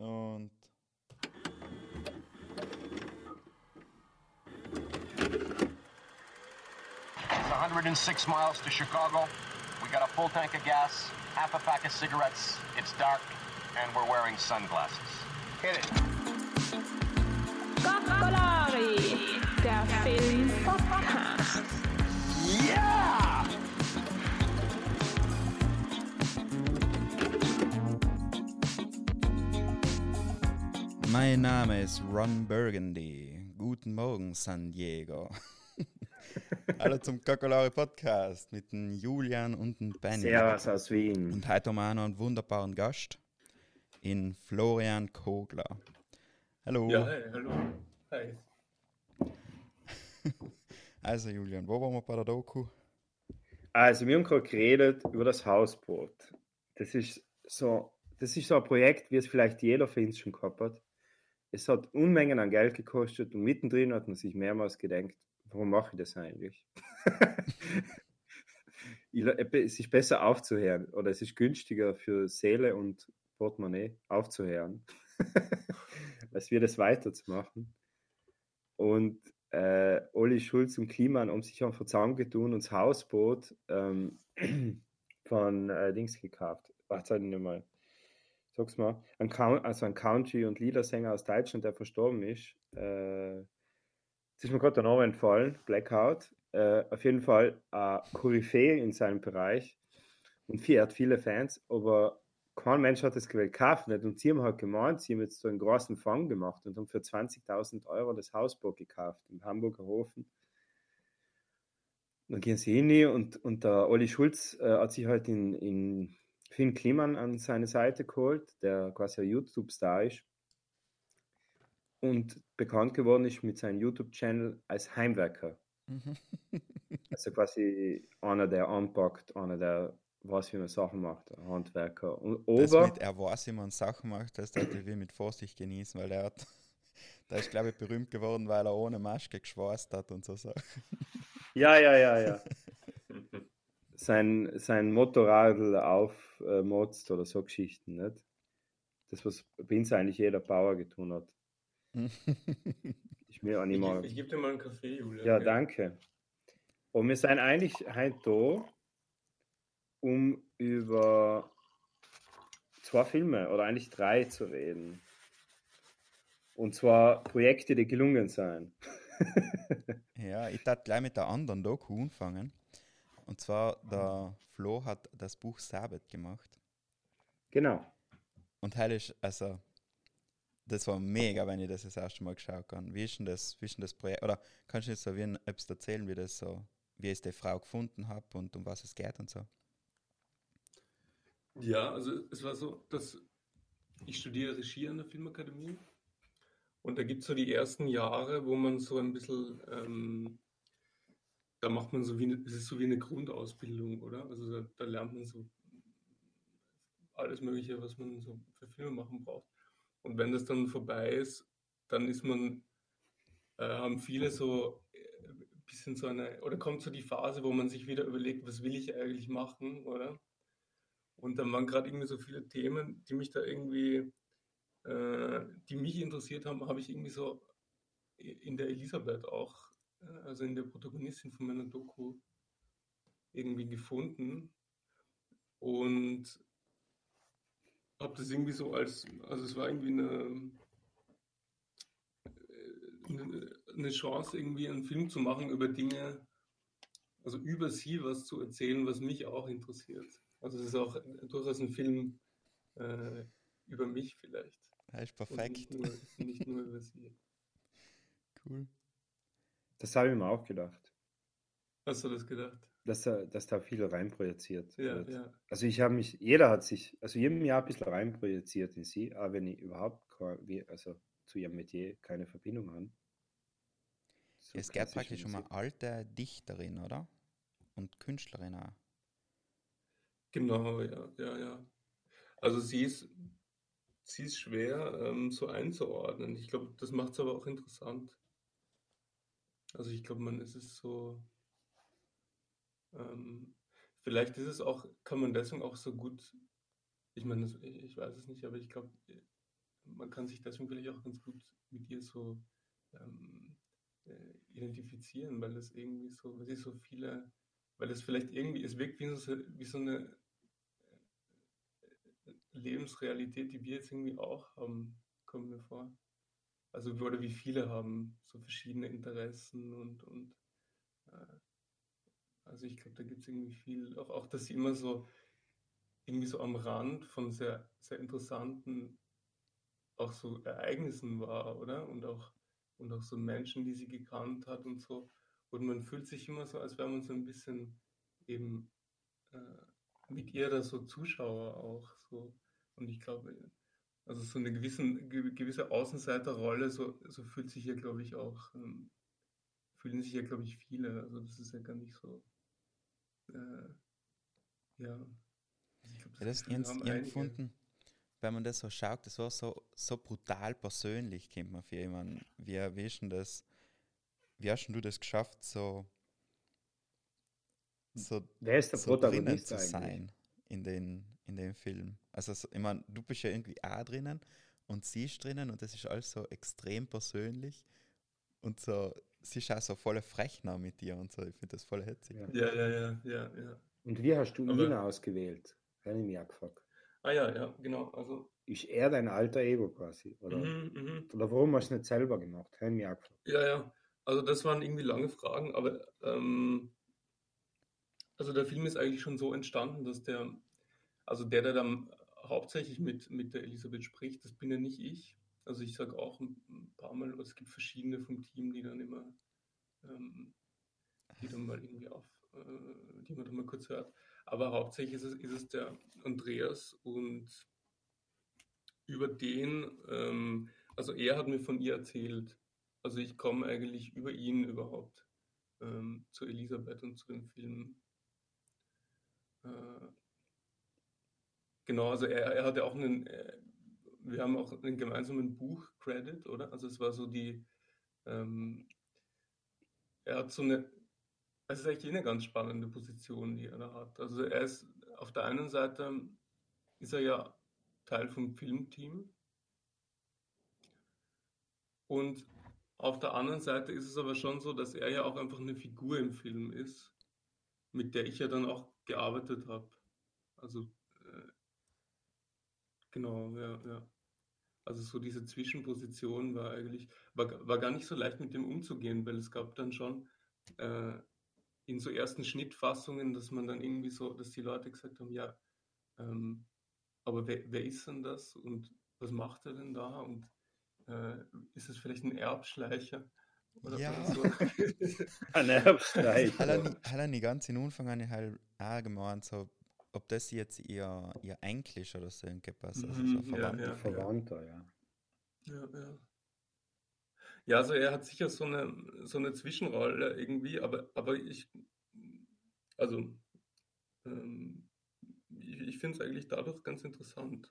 Und. It's 106 miles to Chicago. We got a full tank of gas, half a pack of cigarettes. It's dark, and we're wearing sunglasses. Hit it. Coccolari, der Film-Podcast. Mein Name ist Ron Burgundy. Guten Morgen, San Diego. Hallo zum Kakolari Podcast mit dem Julian und dem Benny. Servus aus Wien. Und heute haben wir auch noch einen wunderbaren Gast in Florian Kogler. Hallo. Ja, hey, hallo. Hi. Also Julian, wo waren wir bei der Doku? Also, wir haben gerade geredet über das Hausboot. Das ist so, das ist so ein Projekt, wie es vielleicht jeder von uns schon gehabt hat. Es hat Unmengen an Geld gekostet und mittendrin hat man sich mehrmals gedacht, warum mache ich das eigentlich? Ich la- es ist besser aufzuhören oder es ist günstiger für Seele und Portemonnaie aufzuhören, als wir das weiterzumachen. Und äh, Olli Schulz und Kliman haben sich einfach zusammengetun und das Hausboot ähm, von äh, Dings gekauft. Warte nicht mal. Sag's mal. Ein, also ein Country- und Liedersänger aus Deutschland, der verstorben ist. Äh, jetzt ist mir gerade der Name entfallen, Blackout. Äh, auf jeden Fall äh, Koryphäe in seinem Bereich und viel, er hat viele Fans, aber kein Mensch hat das gewählt kaufen nicht. Und sie haben halt gemeint, sie haben jetzt so einen großen Fang gemacht und haben für 20.000 Euro das Hausboot gekauft im Hamburger Hofen. Dann gehen sie hin und, und der Olli Schulz äh, hat sich halt in, in Finn Kliman an seine Seite geholt, der quasi ein YouTube-Star ist und bekannt geworden ist mit seinem YouTube-Channel als Heimwerker. Also quasi einer, der anpackt, einer, der weiß, wie man Sachen macht, ein Handwerker. Und Das Ober, mit er weiß, wie man Sachen macht, das sollte wir mit Vorsicht genießen, weil er hat, der ist glaube ich berühmt geworden, weil er ohne Maske geschweißt hat und so Sachen. ja, ja, ja, ja. sein, sein Motorradl aufmotzt oder so Geschichten, nicht? Das, was bei uns eigentlich jeder Bauer getan hat. Ich mir auch nicht Ich, mal. geb- ich gebe dir mal einen Kaffee, Julia. Ja, danke. Und wir sind eigentlich heute da, um über zwei Filme oder eigentlich drei zu reden. Und zwar Projekte, die gelungen sind. Ja, ich darf gleich mit der anderen Doku anfangen. Und zwar, der Flo hat das Buch Sabbat gemacht. Genau. Und heil ist, also, das war mega, wenn ich das das erste Mal geschaut habe. Wie ist denn das, wie ist denn das Projekt? Oder kannst du jetzt so wie ein, erzählen, wie das so, wie ich die Frau gefunden habe und um was es geht und so? Ja, also es war so, dass ich studiere Regie an der Filmakademie und da gibt es so die ersten Jahre, wo man so ein bisschen, ähm, da macht man so wie, eine, es ist so wie eine Grundausbildung, oder? Also da, da lernt man so alles Mögliche, was man so für Filme machen braucht. Und wenn das dann vorbei ist, dann ist man, äh, haben viele so äh, ein bisschen so eine, oder kommt so die Phase, wo man sich wieder überlegt, was will ich eigentlich machen, oder? Und dann waren gerade irgendwie so viele Themen, die mich da irgendwie, äh, die mich interessiert haben, habe ich irgendwie so in der Elisabeth auch, äh, also in der Protagonistin von meiner Doku, irgendwie gefunden. Und habe das irgendwie so als, also es war irgendwie eine, äh, eine, eine Chance, irgendwie einen Film zu machen über Dinge, also über sie was zu erzählen, was mich auch interessiert. Also es ist auch durchaus ein Film äh, über mich vielleicht. Das ist perfekt. nicht nur, nicht nur über sie. Cool. Das habe ich mir auch gedacht. Hast du das gedacht? Dass da, dass da viel reinprojiziert Ja, wird. ja. Also ich habe mich, jeder hat sich, also jedem Jahr ein bisschen reinprojiziert in sie, aber wenn ich überhaupt also zu ihrem Metier keine Verbindung habe. So es geht klassisch praktisch um Musik. eine alte Dichterin, oder? Und Künstlerin auch. Genau, ja, ja, ja. Also sie ist, sie ist schwer ähm, so einzuordnen. Ich glaube, das macht es aber auch interessant. Also ich glaube, man ist es so, ähm, vielleicht ist es auch, kann man deswegen auch so gut, ich meine, ich weiß es nicht, aber ich glaube, man kann sich deswegen vielleicht auch ganz gut mit ihr so ähm, äh, identifizieren, weil das irgendwie so, weil sie so viele, weil das vielleicht irgendwie, es wirkt wie so, wie so eine äh, Lebensrealität, die wir jetzt irgendwie auch haben, kommt mir vor. Also oder wie viele haben so verschiedene Interessen und, und äh, also ich glaube, da gibt es irgendwie viel, auch, auch dass sie immer so irgendwie so am Rand von sehr, sehr interessanten auch so Ereignissen war, oder? Und auch, und auch so Menschen, die sie gekannt hat und so. Und man fühlt sich immer so, als wäre man so ein bisschen eben äh, mit ihr da so Zuschauer auch so. Und ich glaube, also so eine gewissen, gewisse Außenseiterrolle, so, so fühlt sich hier, glaube ich, auch, ähm, fühlen sich ja, glaube ich, viele. Also das ist ja gar nicht so, äh, ja. Also ich glaub, das, ja, das ist empfunden, wenn man das so schaut, das war so, so brutal persönlich, kennt man für jemanden. Wie, wie, ist das, wie hast du das geschafft, so, so, Wer ist der so Protagonist zu sein in den, in dem Film? Also, so, ich meine, du bist ja irgendwie auch drinnen und sie ist drinnen und das ist alles so extrem persönlich und so, sie ist auch so voll frech mit dir und so. Ich finde das voll hetzig. Ja. ja, ja, ja, ja. Und wie hast du Aber, ihn ausgewählt? Habe ich mich auch gefragt. Ah ja, ja, genau. Also, ist er dein alter Ego quasi? Oder, mhm, mhm. oder warum hast du es nicht selber gemacht? Habe ich mich auch gefragt. Ja, ja. Also das waren irgendwie lange Fragen, aber ähm, also der Film ist eigentlich schon so entstanden, dass der, also der, der dann hauptsächlich mit, mit der Elisabeth spricht, das bin ja nicht ich. Also ich sage auch ein paar Mal, es gibt verschiedene vom Team, die dann immer, ähm, die dann mal irgendwie auf, äh, die man dann mal kurz hört. Aber hauptsächlich ist es, ist es der Andreas und über den, ähm, also er hat mir von ihr erzählt. Also ich komme eigentlich über ihn überhaupt ähm, zu Elisabeth und zu dem Film. Äh, genau, also er, er hatte auch einen, äh, wir haben auch einen gemeinsamen Buch-Credit, oder? Also es war so die, ähm, er hat so eine es ist eigentlich eine ganz spannende Position, die er da hat. Also er ist auf der einen Seite ist er ja Teil vom Filmteam und auf der anderen Seite ist es aber schon so, dass er ja auch einfach eine Figur im Film ist, mit der ich ja dann auch gearbeitet habe. Also äh, genau, ja, ja. Also so diese Zwischenposition war eigentlich, war, war gar nicht so leicht mit dem umzugehen, weil es gab dann schon äh, in so ersten Schnittfassungen, dass man dann irgendwie so, dass die Leute gesagt haben, ja, ähm, aber wer, wer ist denn das und was macht er denn da und äh, ist es vielleicht ein Erbschleicher? Oder ja. So? ein Erbschleicher. Hat er nicht ganz in Anfang an halt auch gemeint, so, ob das jetzt ihr, ihr Enkel ist oder so ein Gepass, also so Verwandter. Ja, ja. Verwandter, ja. Ja, ja. Ja, also er hat sicher so eine, so eine Zwischenrolle irgendwie, aber, aber ich, also ähm, ich, ich finde es eigentlich dadurch ganz interessant.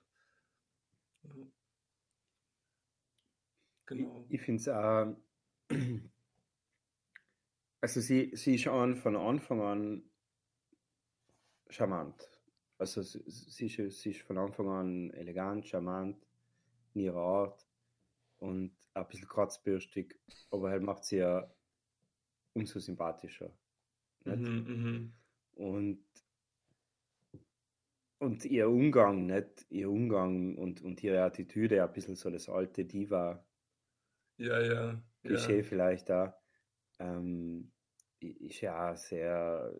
Genau. Ich, ich finde es auch, also sie, sie ist schon von Anfang an charmant. Also sie, ist, sie ist von Anfang an elegant, charmant in ihrer Art und ein bisschen kratzbürstig, aber halt macht sie ja umso sympathischer. Mhm, mhm, und, und ihr Umgang, nicht? Ihr Umgang und, und ihre Attitüde, ein bisschen so das alte Diva. Ja, ja. Klischee ja. vielleicht da. Ähm, ist ja sehr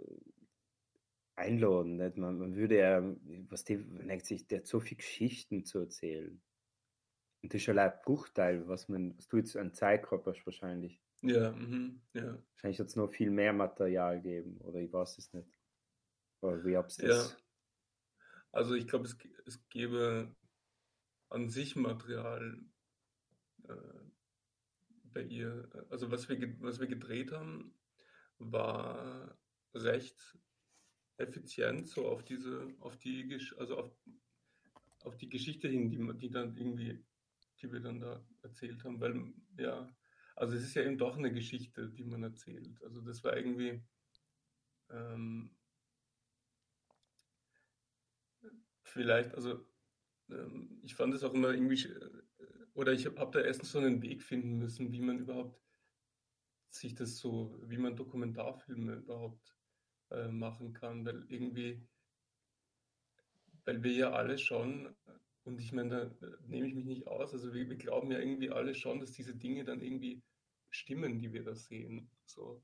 einladend. Nicht? Man, man würde ja, was die, denkt sich, der hat so viele Geschichten zu erzählen. Und das ist schon ein Bruchteil, was man, was du jetzt an Zeit gehabt hast wahrscheinlich. Ja, mhm, ja. Wahrscheinlich hat es noch viel mehr Material geben, oder ich weiß es nicht. Oder wie hab's das? Ja. Also ich glaube, es, es gäbe an sich Material äh, bei ihr. Also was wir, was wir gedreht haben, war recht effizient so auf diese, auf die, also auf, auf die Geschichte hin, die, die dann irgendwie die wir dann da erzählt haben, weil ja, also es ist ja eben doch eine Geschichte, die man erzählt. Also das war irgendwie ähm, vielleicht, also ähm, ich fand es auch immer irgendwie oder ich habe hab da erstens so einen Weg finden müssen, wie man überhaupt sich das so, wie man Dokumentarfilme überhaupt äh, machen kann, weil irgendwie, weil wir ja alle schon, und ich meine, da nehme ich mich nicht aus, also wir, wir glauben ja irgendwie alle schon, dass diese Dinge dann irgendwie stimmen, die wir da sehen. So.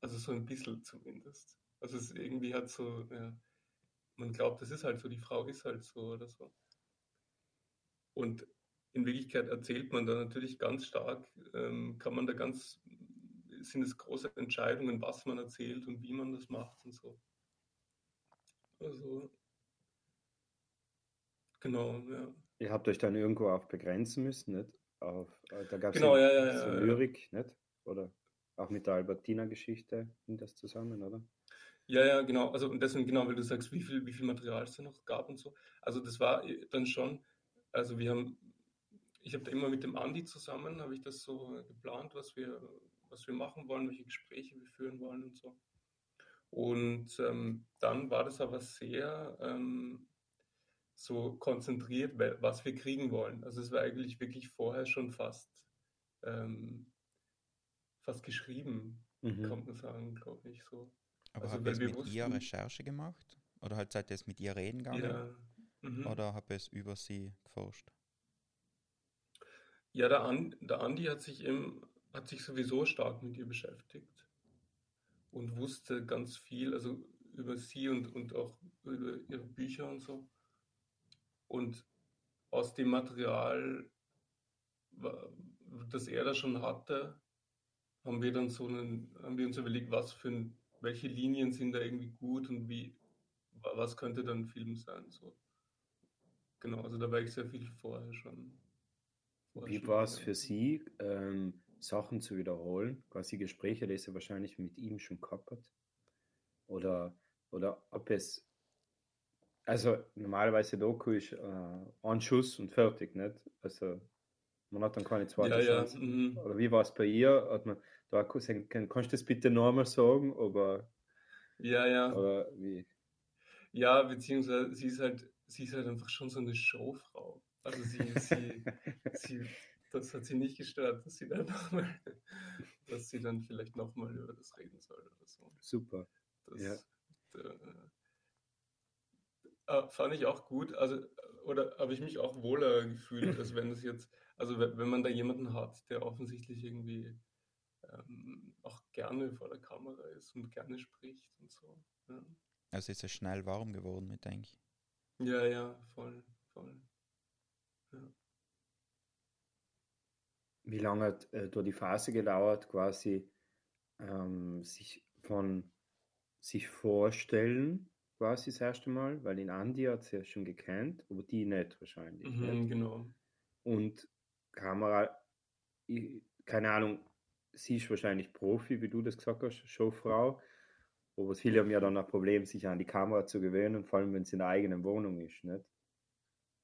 Also so ein bisschen zumindest. Also es irgendwie hat so, ja, man glaubt, das ist halt so, die Frau ist halt so oder so. Und in Wirklichkeit erzählt man da natürlich ganz stark, ähm, kann man da ganz, sind es große Entscheidungen, was man erzählt und wie man das macht und so. Also, genau, ja. Ihr habt euch dann irgendwo auch begrenzen müssen, nicht? Auf, äh, da gab es Genau, ja, ja, so ja, ja. Lyrik, nicht? Oder auch mit der Albertina-Geschichte hing das zusammen, oder? Ja, ja, genau. Also und deswegen, genau, weil du sagst, wie viel, wie viel Material es da noch gab und so. Also das war äh, dann schon, also wir haben, ich habe da immer mit dem Andi zusammen, habe ich das so geplant, was wir, was wir machen wollen, welche Gespräche wir führen wollen und so. Und ähm, dann war das aber sehr ähm, so konzentriert, was wir kriegen wollen. Also es war eigentlich wirklich vorher schon fast, ähm, fast geschrieben, Mhm. kann man sagen, glaube ich so. Aber Also, habt ihr es mit ihr wussten- Recherche gemacht? Oder halt seid ihr es mit ihr reden gegangen? Ja. Mhm. Oder habt ihr es über sie geforscht? Ja, der, An, der Andi hat sich eben, hat sich sowieso stark mit ihr beschäftigt und wusste ganz viel, also über sie und, und auch über ihre Bücher und so. Und aus dem Material, das er da schon hatte, haben wir dann so einen, haben wir uns überlegt, was für ein, welche Linien sind da irgendwie gut und wie, wa- was könnte dann ein Film sein, so. Genau, also da war ich sehr viel vorher schon. vorher Wie war es für Sie, ähm, Sachen zu wiederholen? Quasi Gespräche, die Sie wahrscheinlich mit ihm schon gehabt hat? Oder, oder ob es, also normalerweise Doku ist äh, ein Schuss und fertig, nicht? Also man hat dann keine zweite Ja, ja. Chance. Mhm. Oder wie war es bei ihr? Hat man da gesagt, kann- kannst du das bitte nochmal sagen? Aber, Ja, ja. oder wie? Ja, beziehungsweise sie ist halt, sie ist halt einfach schon so eine Showfrau. Also sie, sie, sie, das hat sie nicht gestört, dass sie dann nochmal, dass sie dann vielleicht nochmal über das reden soll oder so. Super. Das Ja. äh, äh, fand ich auch gut. Also, oder habe ich mich auch wohler gefühlt, als wenn das jetzt, also wenn, man da jemanden hat, der offensichtlich irgendwie ähm, auch gerne vor der Kamera ist und gerne spricht und so. Ja. Also ist es schnell warm geworden mit, denke ich. Ja, ja, voll, voll. Wie lange hat äh, da die Phase gedauert, quasi ähm, sich von sich vorstellen, quasi das erste Mal, weil in Andi hat sie ja schon gekannt, aber die nicht wahrscheinlich. Mhm, nicht? genau. Und Kamera, ich, keine Ahnung, sie ist wahrscheinlich Profi, wie du das gesagt hast, Showfrau. Aber viele haben ja dann ein Problem, sich an die Kamera zu gewöhnen, vor allem wenn es in der eigenen Wohnung ist, nicht?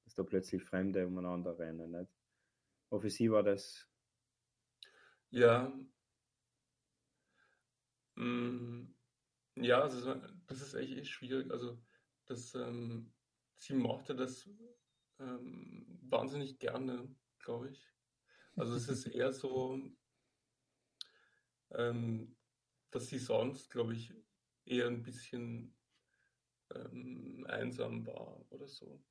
Dass da plötzlich Fremde umeinander rennen, nicht? Aber für sie war das Ja. Mm, Ja, das ist, das ist echt, echt schwierig. Also, das, ähm, sie mochte das ähm, wahnsinnig gerne, glaube ich. Also, es ist eher so, ähm, dass sie sonst, glaube ich, eher ein bisschen ähm, einsam war oder so.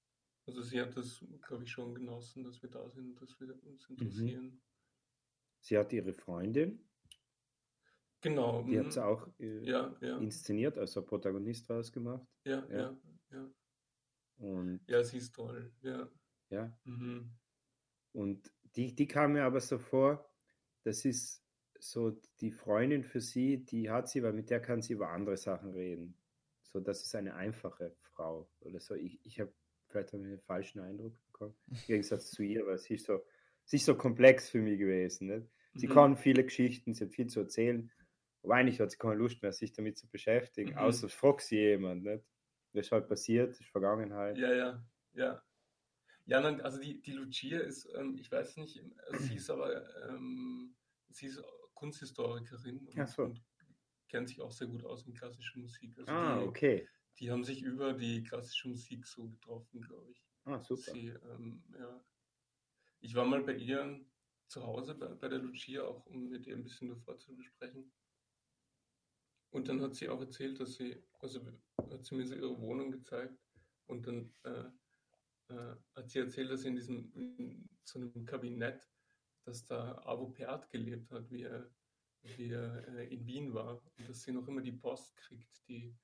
Also, sie hat das, glaube ich, schon genossen, dass wir da sind, dass wir uns interessieren. Sie hat ihre Freundin, Genau. die mhm. hat sie auch äh, Ja, ja, inszeniert, also Protagonist rausgemacht. ja, ja. ja, ja. Und Ja, sie ist toll. Ja. ja, Mhm. und die, die kam mir aber so vor, das ist so die Freundin für sie, die hat sie, weil mit der kann sie über andere Sachen reden. So, das ist eine einfache Frau oder so. Ich, ich habe vielleicht einen falschen Eindruck bekommen, im Gegensatz zu ihr, weil sie ist so, ist so komplex für mich gewesen. Nicht? Sie Mhm. kann viele Geschichten, sie hat viel zu erzählen, aber eigentlich hat sie keine Lust mehr, sich damit zu beschäftigen, Mhm. außer fragt sie jemand. Nicht? Das ist halt passiert, das ist Vergangenheit. Ja, ja, ja. Ja, nein, also die, die Lucia ist, ähm, ich weiß nicht, also sie ist aber, ähm, sie ist Kunsthistorikerin und, so. und kennt sich auch sehr gut aus mit klassischer Musik. Also Ah, die, okay. die haben sich über die klassische Musik so getroffen, glaube ich. Ah, super. Sie, ähm, ja. Ich war mal bei ihr zu Hause, bei, bei der Lucia, auch um mit ihr ein bisschen davor zu besprechen. Und dann hat sie auch erzählt, dass sie, also hat sie mir so ihre Wohnung gezeigt. Und dann äh, äh, hat sie erzählt, dass sie in diesem, in so einem Kabinett, dass da Avo Pärt gelebt hat, wie er, wie er äh, in Wien war. Und dass sie noch immer die Post kriegt, die,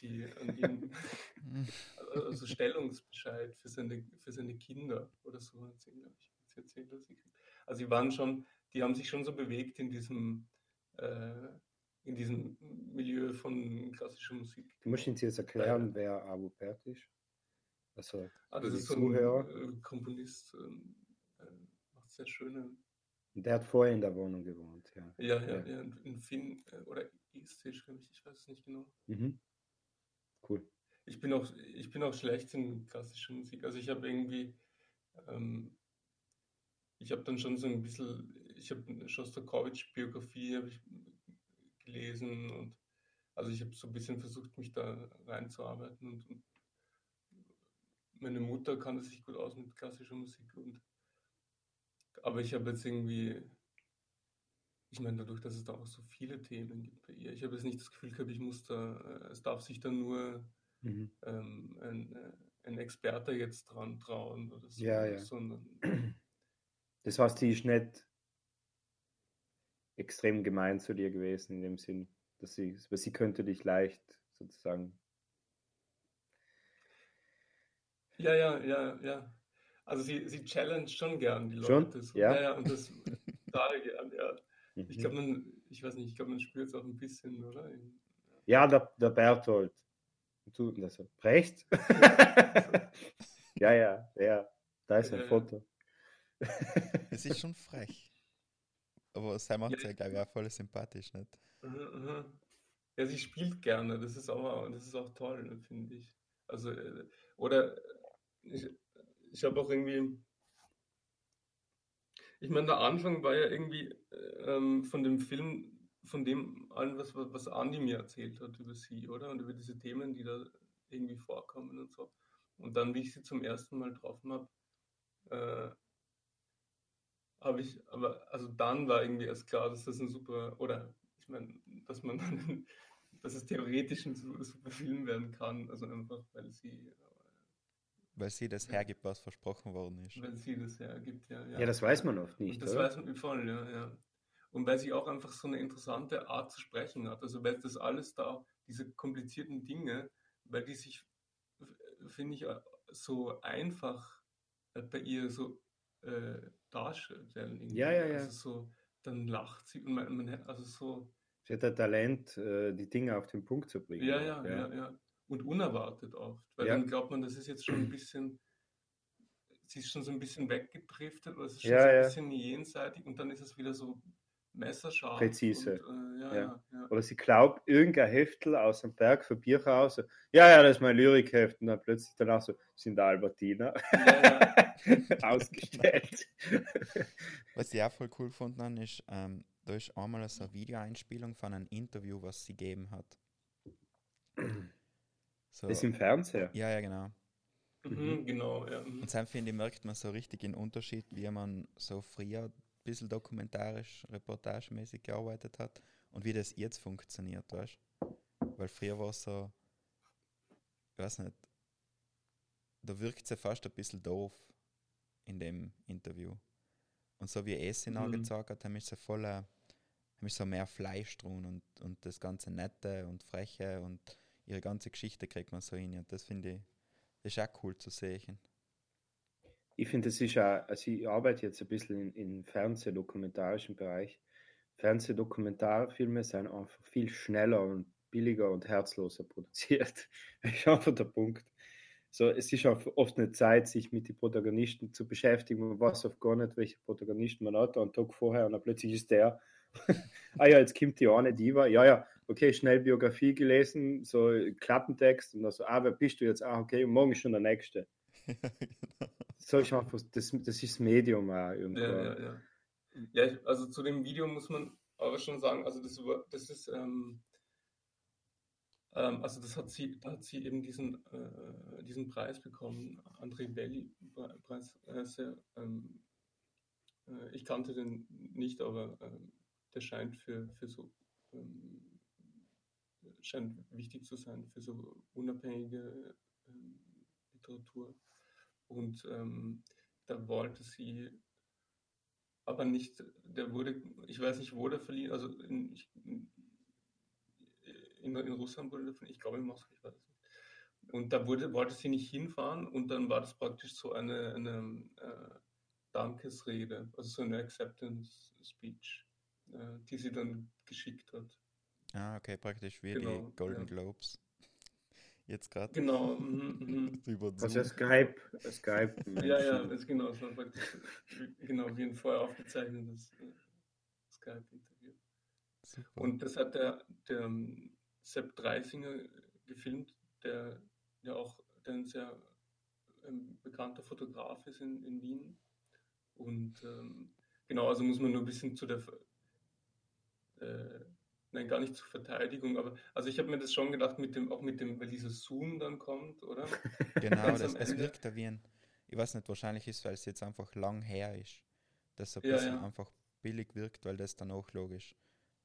die an ihn, also Stellungsbescheid für seine, für seine Kinder oder so hat sie, glaube ich, erzählt, sie kriegt. Also die waren schon, die haben sich schon so bewegt in diesem äh, in diesem Milieu von klassischer Musik. Du musst uns jetzt erklären, wer Abu Pert ist. Also, ah, das ist so Zuhörer. ein äh, Komponist, ähm, äh, macht sehr schöne. Der hat vorher in der Wohnung gewohnt, ja. Ja, ja, Ja. ja, in- in Finn äh, oder Estisch, glaube ich, ich weiß es nicht genau. Mhm. Cool. Ich bin auch, ich bin auch schlecht in klassischer Musik. Also ich habe irgendwie, ähm, ich habe dann schon so ein bisschen, ich habe habe ich gelesen und also ich habe so ein bisschen versucht, mich da reinzuarbeiten und, und meine Mutter kannte sich gut aus mit klassischer Musik und aber ich habe jetzt irgendwie, ich meine, dadurch, dass es da auch so viele Themen gibt bei ihr, ich habe jetzt nicht das Gefühl gehabt, ich muss da, äh, es darf sich da nur Mhm. ähm, ein, äh, ein Experte jetzt dran trauen oder so, Ja, ja. sondern Das heißt, die ist nicht extrem gemein zu dir gewesen, in dem Sinn, dass sie, weil sie könnte dich leicht sozusagen. ja, ja, ja, ja. Also sie, sie challenge schon gern die Schon? Leute. So. Ja? ja, ja, und das total gern, ja. Ich Mhm. glaube, man, ich weiß nicht, ich glaube, man spürt es auch ein bisschen, oder? Ja, der, der Berthold. Du, also, Brecht? ja, ja, ja. Da ist ein ja. Foto. Es ist schon frech. Aber Sam macht ja, glaube ich, auch voll sympathisch, nicht? Ja, sie spielt gerne, das ist auch, das ist auch toll, finde ich. Also, äh, oder ich, ich habe auch irgendwie, ich meine, der Anfang war ja irgendwie äh, ähm, von dem Film, von dem allen, was, was was Andi mir erzählt hat über sie, oder? Und über diese Themen, die da irgendwie vorkommen und so. Und dann, wie ich sie zum ersten Mal getroffen habe, äh, habe ich, aber also dann war irgendwie erst klar, dass das ein super, oder ich meine, dass man dann, dass es theoretisch ein su- super Film werden kann, also einfach, weil sie, Weil sie das hergibt, was versprochen worden ist. weil sie das hergibt, ja. Ja, das weiß man oft nicht, Und das oder? weiß man voll, ja, ja. Und weil sie auch einfach so eine interessante Art zu sprechen hat, also weil das alles da, diese komplizierten Dinge, weil die sich, finde ich, äh, so einfach äh, bei ihr so äh, darstellen. irgendwie. Ja, ja, ja. Also so, dann lacht sie und man, man also so, Sie hat ein Talent, äh, die Dinge auf den Punkt zu bringen. ja, auch, ja, ja, ja. Und unerwartet oft, weil Ja. dann glaubt man, das ist jetzt schon ein bisschen, sie ist schon so ein bisschen weggedriftet oder es ist schon Ja, so ein ja. bisschen jenseitig und dann ist es wieder so messerscharf. Präzise. Und, äh, ja, Ja. ja. Ja, Oder sie glaubt, irgendein Heftel aus dem Berg für Bier raus. so, Ja, ja, das ist mein Lyrikheft. Und dann plötzlich danach so, sind da Albertina Ja, ausgestellt. Was ich auch voll cool gefunden habe, ist, ähm, da ist einmal so eine Videoeinspielung von einem Interview, was sie gegeben hat. So, Das ist im Fernseher. ja, ja, genau. Mhm, genau, ja. mhm. Und dann finde ich, merkt man so richtig den Unterschied, wie man so früher bisschen dokumentarisch, reportagemäßig gearbeitet hat und wie das jetzt funktioniert, weißt Weil früher war es so, ich weiß nicht, da wirkt sie fast ein bisschen doof in dem Interview. Und so wie es Mhm. angezeigt hat, haben ich so voll, äh, haben ich so mehr Fleisch drin und, und das ganze Nette und Freche und ihre ganze Geschichte kriegt man so hin. Und das finde ich, das ist auch cool zu sehen. Ich finde, das ist auch, also ich arbeite jetzt ein bisschen im Fernsehdokumentarischen Bereich. Fernsehdokumentarfilme sind einfach viel schneller und billiger und herzloser produziert. Das ist einfach der Punkt. So, es ist auch oft eine Zeit, sich mit den Protagonisten zu beschäftigen. Man weiß oft gar nicht, welche Protagonisten man hat. Einen Tag vorher und dann plötzlich ist der. ah ja, jetzt kommt die eine Diva. Ja, ja, okay, schnell Biografie gelesen, so Klappentext und dann so, ah, wer bist du jetzt? Ah, okay, morgen ist schon der nächste. So ist einfach, das, das ist das Medium auch irgendwo. Ja, ja, ja. Ja, ich, also zu dem Video muss man aber schon sagen, also das, das ist, ähm, ähm, also das hat sie, da hat sie eben diesen, äh, diesen Preis bekommen, André Belli Pre- Preis, äh, sehr, ähm, äh, ich kannte den nicht, aber ähm, der scheint für, für so ähm, scheint wichtig zu sein für so unabhängige ähm, Literatur. Und ähm, da wollte sie aber nicht, der wurde, ich weiß nicht, wo der verliehen, also in, in, in, Russland wurde der verliehen, ich glaube in Moskau, ich weiß es nicht. Und da wurde, wollte sie nicht hinfahren und dann war das praktisch so eine, eine äh, Dankesrede, also so eine Acceptance Speech, äh, die sie dann geschickt hat. Ah, okay, praktisch wie genau, die Golden ja. Globes. Jetzt gerade. Genau. Mm, mm. also Skype. Skype ja, ja, das genau. Das war praktisch genau wie ein vorher aufgezeichnetes äh, Skype-Interview. Und das hat der, der ähm, Sepp Dreisinger gefilmt, der ja auch der ein sehr ähm, bekannter Fotograf ist in, in Wien. Und ähm, genau, also muss man nur ein bisschen zu der äh, nein, gar nicht zur Verteidigung, aber also ich habe mir das schon gedacht, mit dem, auch mit dem, weil dieser Zoom dann kommt, oder? Genau, das, es wirkt da wie ein, ich weiß nicht, wahrscheinlich ist, weil es jetzt einfach lang her ist, dass es ein bisschen ja. einfach billig wirkt, weil das dann auch logisch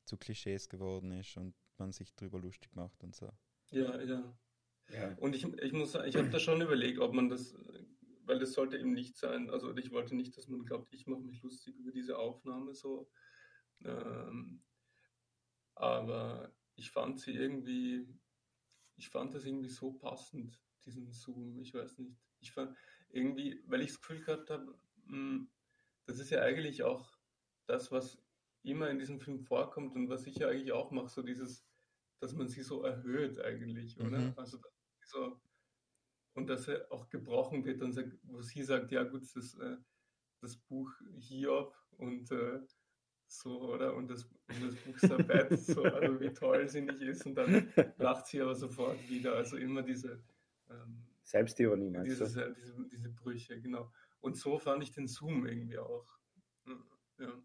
zu Klischees geworden ist und man sich drüber lustig macht und so. Ja, ja. ja. Und ich, ich muss sagen, ich habe da schon überlegt, ob man das, weil das sollte eben nicht sein, also ich wollte nicht, dass man glaubt, ich mache mich lustig über diese Aufnahme so. Ähm, aber ich fand sie irgendwie, ich fand das irgendwie so passend, diesen Zoom. Ich weiß nicht. Ich fand irgendwie, weil ich das Gefühl gehabt habe, hm, das ist ja eigentlich auch das, was immer in diesem Film vorkommt und was ich ja eigentlich auch mache, so dieses, dass man sie so erhöht eigentlich, oder? Mhm. Also so, und dass er auch gebrochen wird und sagt, wo sie sagt, ja gut, das, äh, das Buch Hiob und äh, so, oder? Und das, und das Buch Sabbat, so, also wie toll sie nicht ist. Und dann lacht sie aber sofort wieder. Also immer diese ähm, Selbstironie, meinst dieses, du? Diese, diese Brüche, genau. Und so fand ich den Zoom irgendwie auch. Ja.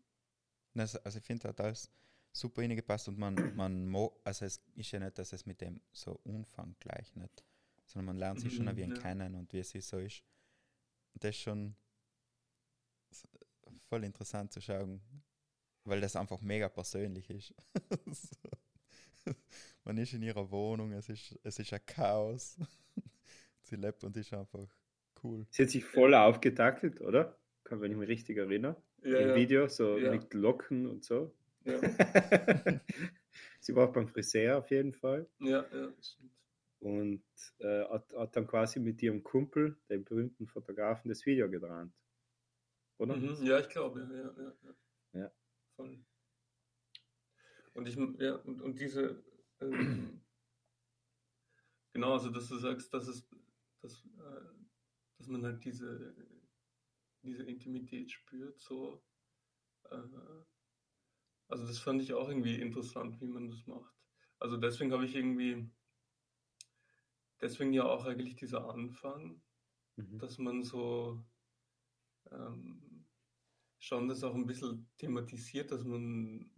Das, also ich finde, hat alles super hingepasst und man, man also es ist ja nicht, dass es mit dem so Umfang gleich nicht, sondern man lernt sich schon mhm, wie ein ja. kennen und wie sie so ist. Und das ist schon voll interessant zu schauen, weil das einfach mega persönlich ist. Man ist in ihrer Wohnung, es ist, es ist ein Chaos. Sie lebt und ist einfach cool. Sie hat sich voll aufgetackelt, oder? Kann, wenn ich mich richtig erinnere. Ja, Im ja. Video, so ja. mit Locken und so. Ja. Sie war auch beim Friseur auf jeden Fall. Ja, ja, stimmt. Und äh, hat, hat, dann quasi mit ihrem Kumpel, dem berühmten Fotografen, das Video gedreht. Oder? Mhm, ja, ich glaube, ja, ja, ja. ja voll. Und ich, ja, und, und diese, ähm, genau, also dass du sagst, dass es, dass, äh, dass man halt diese, diese Intimität spürt, so, äh, also das fand ich auch irgendwie interessant, wie man das macht. Also deswegen habe ich irgendwie, deswegen ja auch eigentlich dieser Anfang, mhm. dass man so, ähm, schon das auch ein bisschen thematisiert, dass man,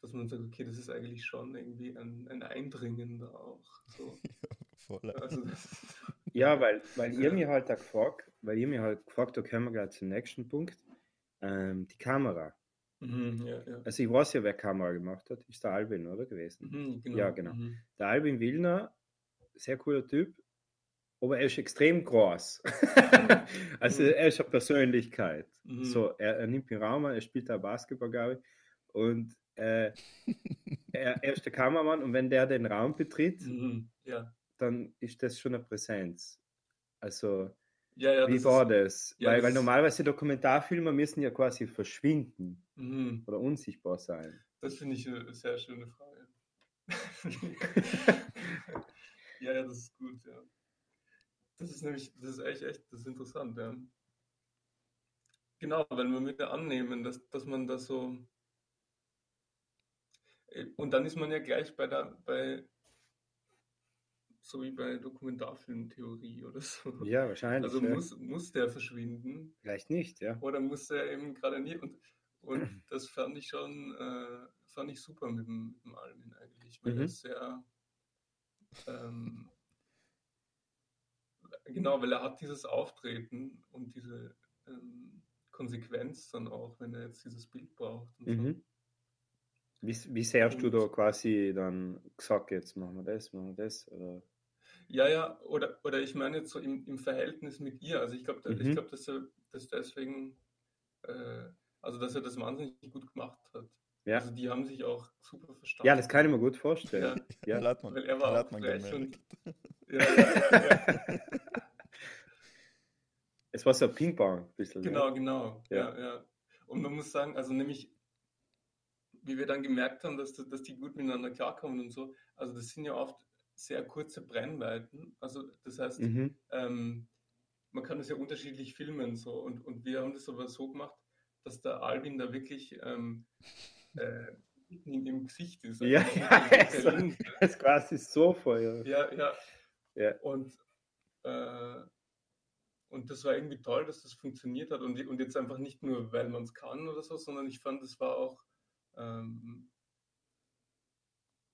dass man sagt, okay, das ist eigentlich schon irgendwie ein, ein Eindringen da auch. So. Ja. Also ja, weil, weil ihr mir halt da gefragt, weil ihr mir halt gefragt, da kommen wir gleich zum nächsten Punkt, ähm, die Kamera. Mhm, ja, ja. Also ich weiß ja, wer Kamera gemacht hat, ist der Albin, oder gewesen? Mhm, genau. Ja, genau. Mhm. Der Albin Willner, sehr cooler Typ, aber er ist extrem groß. also mhm. er ist eine Persönlichkeit. Mhm. So, er, er, nimmt den Raum an, er spielt da Basketball, glaube ich. Und äh, er, er, ist der Kameramann und wenn der den Raum betritt, mhm. ja. dann ist das schon eine Präsenz. Also, ja, ja, wie war das? Ja, weil, das weil normalerweise Dokumentarfilme müssen ja quasi verschwinden mhm. oder unsichtbar sein. Das finde ich eine sehr schöne Frage. ja, ja, das ist gut, ja. Das ist nämlich, das ist echt, echt, das ist interessant, ja. Genau, wenn wir mit annehmen, dass, dass man das so. Äh, und dann ist man ja gleich bei der, bei, so wie bei Dokumentarfilmtheorie oder so. Ja, wahrscheinlich. Also ja. muss, muss der verschwinden. Vielleicht nicht, ja. Oder muss der eben gerade nicht. Und, und das fand ich schon, äh, fand ich super mit dem, mit dem Almin eigentlich, weil mhm. das sehr ähm, genau, weil er hat dieses Auftreten und diese ähm, Konsequenz dann auch, wenn er jetzt dieses Bild braucht. Und so. Mhm. Wie, wie sehr hast du da quasi dann gesagt, jetzt machen wir das, machen wir das? Oder? Ja, ja, oder, oder ich meine jetzt so im, im Verhältnis mit ihr. Also ich glaube, ich Mhm. glaube, dass er dass deswegen, äh, also dass er das wahnsinnig gut gemacht hat. Ja. Also die haben sich auch super verstanden. ja, das kann ich mir gut vorstellen. Ja, Ja. hat man, weil er war auch gemerkt. und ja, ja, ja, ja. Es war so ein Ping-Pong ein bisschen. Genau, Ne? genau. Ja. Ja. Ja, Und man muss sagen, also nämlich, wie wir dann gemerkt haben, dass, dass die gut miteinander klarkommen und so, also das sind ja oft sehr kurze Brennweiten. Also das heißt, Mhm. ähm, man kann das ja unterschiedlich filmen so und, und wir haben das aber so gemacht, dass der Alvin da wirklich ähm, äh, mitten im, im Gesicht ist. Ja, Also ja. Linse. Das ist quasi so voll. Ja, ja. Ja. Und, äh, und das war irgendwie toll, dass das funktioniert hat. Und, und jetzt einfach nicht nur, weil man es kann oder so, sondern ich fand, es war auch ähm,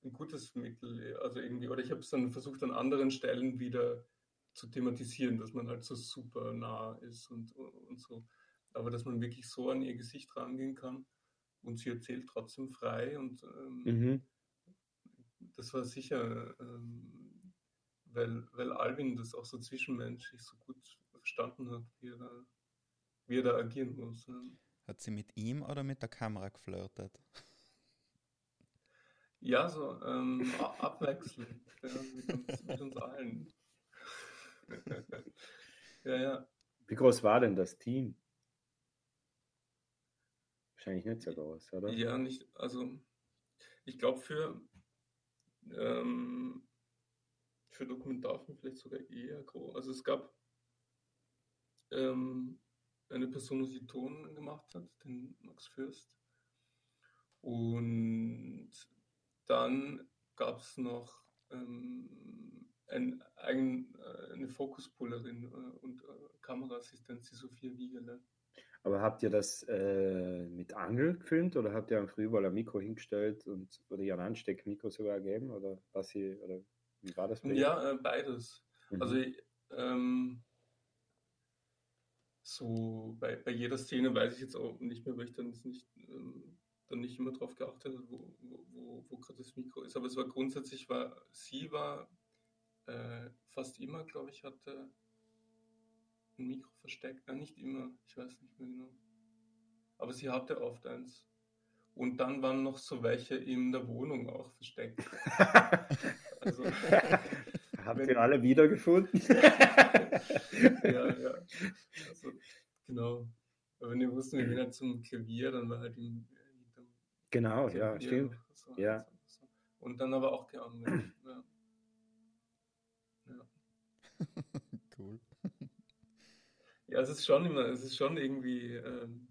ein gutes Mittel. Also irgendwie, oder ich habe es dann versucht, an anderen Stellen wieder zu thematisieren, dass man halt so super nah ist und, und so. Aber dass man wirklich so an ihr Gesicht rangehen kann und sie erzählt trotzdem frei und ähm, Mhm. das war sicher, ähm, weil, weil Alvin das auch so zwischenmenschlich so gut verstanden hat, wie er da, wie er da agieren muss. Hat sie mit ihm oder mit der Kamera geflirtet? Ja, so ähm, abwechselnd ja, mit, uns, mit uns allen. ja, ja. Wie groß war denn das Team? Wahrscheinlich nicht so groß, oder? Ja, nicht, also ich glaube für, ähm, für Dokumentarfilm vielleicht sogar eher groß. Also es gab ähm, eine Person, die Ton gemacht hat, den Max Fürst. Und dann gab es noch ähm, ein, ein, äh, eine Fokuspullerin äh, und äh, Kameraassistenz, die Sophia Wiegele. Aber habt ihr das äh, mit Angel gefilmt oder habt ihr am überall ein Mikro hingestellt und oder ihr ein Ansteckmikro sogar gegeben? Oder was sie, oder wie war das? Ja, äh, beides. Mhm. Also ähm, so bei, bei jeder Szene weiß ich jetzt auch nicht mehr, weil ich dann nicht, ähm, dann nicht immer drauf geachtet habe, wo, wo, wo, wo gerade das Mikro ist. Aber es war grundsätzlich, war, sie war äh, fast immer, glaube ich, hatte ein Mikro versteckt. Nein, nicht immer, ich weiß nicht mehr genau. Aber sie hatte oft eins. Und dann waren noch so welche in der Wohnung auch versteckt. Also, Habt ihr alle wiedergefunden? ja, ja. Also, genau. Aber wenn wir wussten, wir gehen halt zum Klavier, dann war halt im, hinterm Genau, ja, Klavier stimmt. noch so Ja. so. Und dann aber auch geangelt. ja. Ja. Cool. ja, es ist schon immer, es ist schon irgendwie ähm,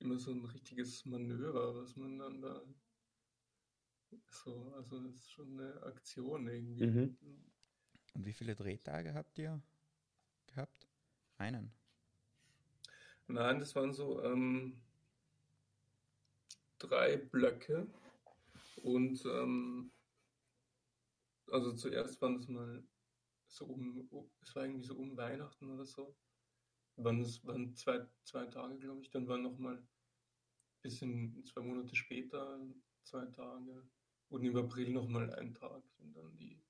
immer so ein richtiges Manöver, was man dann da so, also es ist schon eine Aktion irgendwie. Mhm. Und wie viele Drehtage habt ihr gehabt? Einen. Nein, das waren so ähm, drei Blöcke. Und ähm, also zuerst waren es mal so um, es war irgendwie so um Weihnachten oder so. Waren es waren zwei, zwei Tage, glaube ich. Dann waren nochmal bisschen zwei Monate später zwei Tage. Und im April nochmal ein Tag, wenn dann die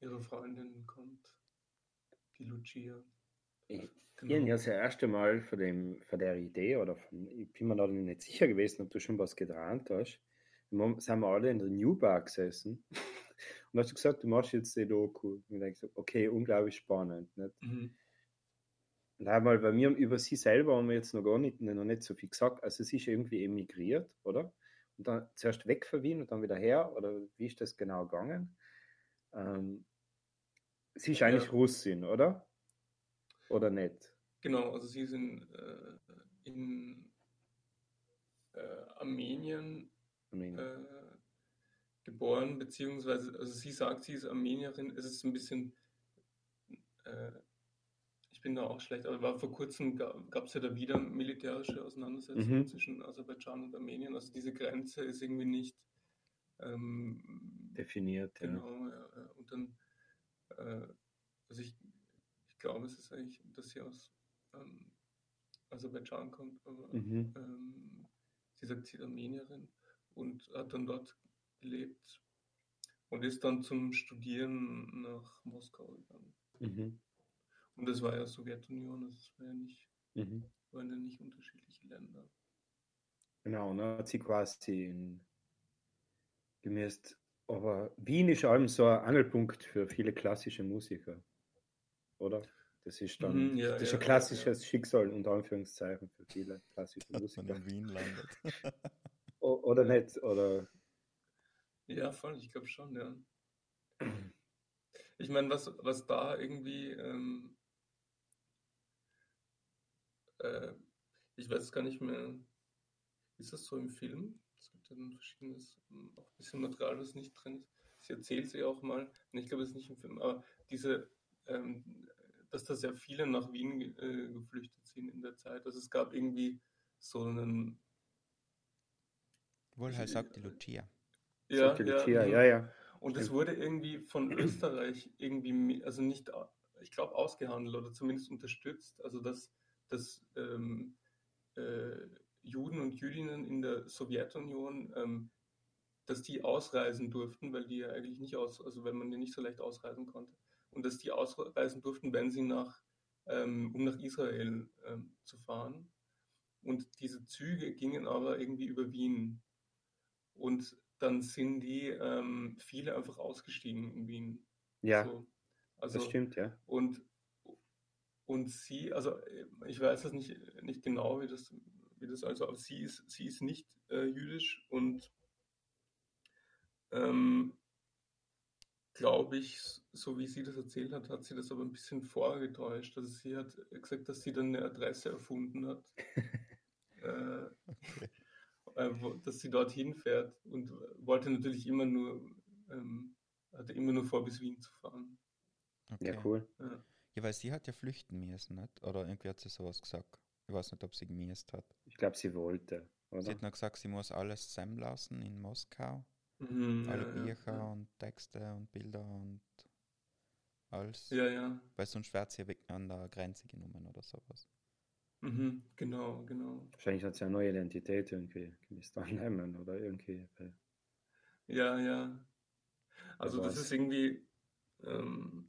ihre Freundin kommt, die Lucia. Ich, Genau. Habe das erste Mal von, dem, von der Idee oder von, ich bin mir da nicht sicher gewesen, ob du schon was geträumt hast. Wir sind wir alle in der New Bar gesessen und hast du gesagt, du machst jetzt die Doku. Und ich denke so, okay, unglaublich spannend. Nicht? Mhm. Und einmal bei mir über sie selber haben wir jetzt noch gar nicht, noch nicht so viel gesagt. Also sie ist irgendwie emigriert, oder? Und dann zuerst weg von Wien und dann wieder her, oder wie ist das genau gegangen? Ähm, sie ist eigentlich Ja. Russin, oder? Oder nicht? Genau, also sie sind äh, in äh, Armenien meine, äh, geboren, beziehungsweise, also sie sagt, sie ist Armenierin. Es ist ein bisschen, äh, ich bin da auch schlecht, aber war vor kurzem gab es ja da wieder militärische Auseinandersetzungen Mhm. zwischen Aserbaidschan und Armenien. Also diese Grenze ist irgendwie nicht ähm, definiert. Genau, ja, ja. Und dann, äh, also ich, ich glaube, es ist eigentlich, dass sie aus ähm, Aserbaidschan kommt, aber Mhm. ähm, sie sagt, sie ist Armenierin und hat dann dort gelebt und ist dann zum Studieren nach Moskau gegangen. Mhm. Und das war ja Sowjetunion, das war ja nicht, Mhm. waren ja nicht unterschiedliche Länder. Genau, dann hat sie quasi in, gemäß, aber Wien ist allem so ein Angelpunkt für viele klassische Musiker, oder? Das ist dann, Mhm, ja, das ist ja, ein ja, klassisches Schicksal, unter Anführungszeichen, für viele klassische dass man Musiker. in Wien landet. O oder nicht, oder, Ja, voll, ich glaube schon, ja. Ich meine, was, was da irgendwie, ähm, äh, ich weiß gar nicht mehr, ist das so im Film? Es gibt ja dann verschiedenes, ähm, auch ein bisschen Material, was nicht drin ist. Sie erzählt sie auch mal, und ich glaube, es ist nicht im Film, aber diese, ähm, dass da sehr viele nach Wien ge- äh, geflüchtet sind in der Zeit. Also es gab irgendwie so einen, Wohl, halt sagt die Lucia. ja, sagt die Lucia, mhm. ja, ja. Und es wurde irgendwie von Österreich irgendwie, also nicht, ich glaube, ausgehandelt oder zumindest unterstützt. Also dass, dass ähm, äh, Juden und Jüdinnen in der Sowjetunion, ähm, dass die ausreisen durften, weil die ja eigentlich nicht aus, also weil man ja nicht so leicht ausreisen konnte. Und dass die ausreisen durften, wenn sie nach, ähm, um nach Israel ähm, zu fahren. Und diese Züge gingen aber irgendwie über Wien. Und dann sind die ähm, viele einfach ausgestiegen in Wien. Ja, So. Also, das stimmt, ja. Und, und sie, also äh, ich weiß das nicht, nicht genau, wie das, wie das also, aber sie ist, sie ist nicht äh, jüdisch und ähm, glaube ich, so wie sie das erzählt hat, hat sie das aber ein bisschen vorgetäuscht. Also sie hat gesagt, dass sie dann eine Adresse erfunden hat. äh, äh, wo, dass sie dorthin fährt und wollte natürlich immer nur, ähm, hatte immer nur vor, bis Wien zu fahren. Okay. Ja, cool. Ja. Ja, weil sie hat ja flüchten müssen, nicht? Oder irgendwie hat sie sowas gesagt. Ich weiß nicht, ob sie gemäßt hat. Ich glaube, sie wollte, Sie oder? hat noch gesagt, sie muss alles zusammen lassen in Moskau. Mhm, Alle ja, Bücher ja. und Texte und Bilder und alles. Ja, ja. Weil sonst wird sie weg an der Grenze genommen oder sowas. Mhm, genau, genau. Wahrscheinlich hat sie eine neue Identität irgendwie gemäß annehmen oder irgendwie. Ja, ja. Also das was? ist irgendwie, ähm,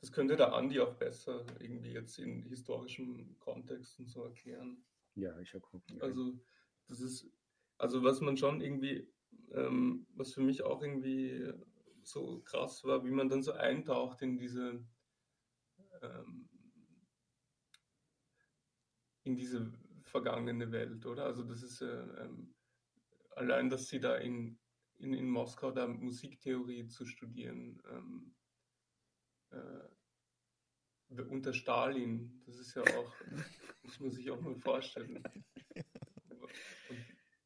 das könnte der Andi auch besser irgendwie jetzt in historischem Kontext und so erklären. Ja, ich habe gucken. Also das ist, also was man schon irgendwie, ähm, was für mich auch irgendwie so krass war, wie man dann so eintaucht in diese, ähm, in diese vergangene Welt, oder? Also das ist äh, ähm, allein, dass sie da in, in, in Moskau da Musiktheorie zu studieren, ähm, äh, unter Stalin, das ist ja auch, muss man sich auch mal vorstellen.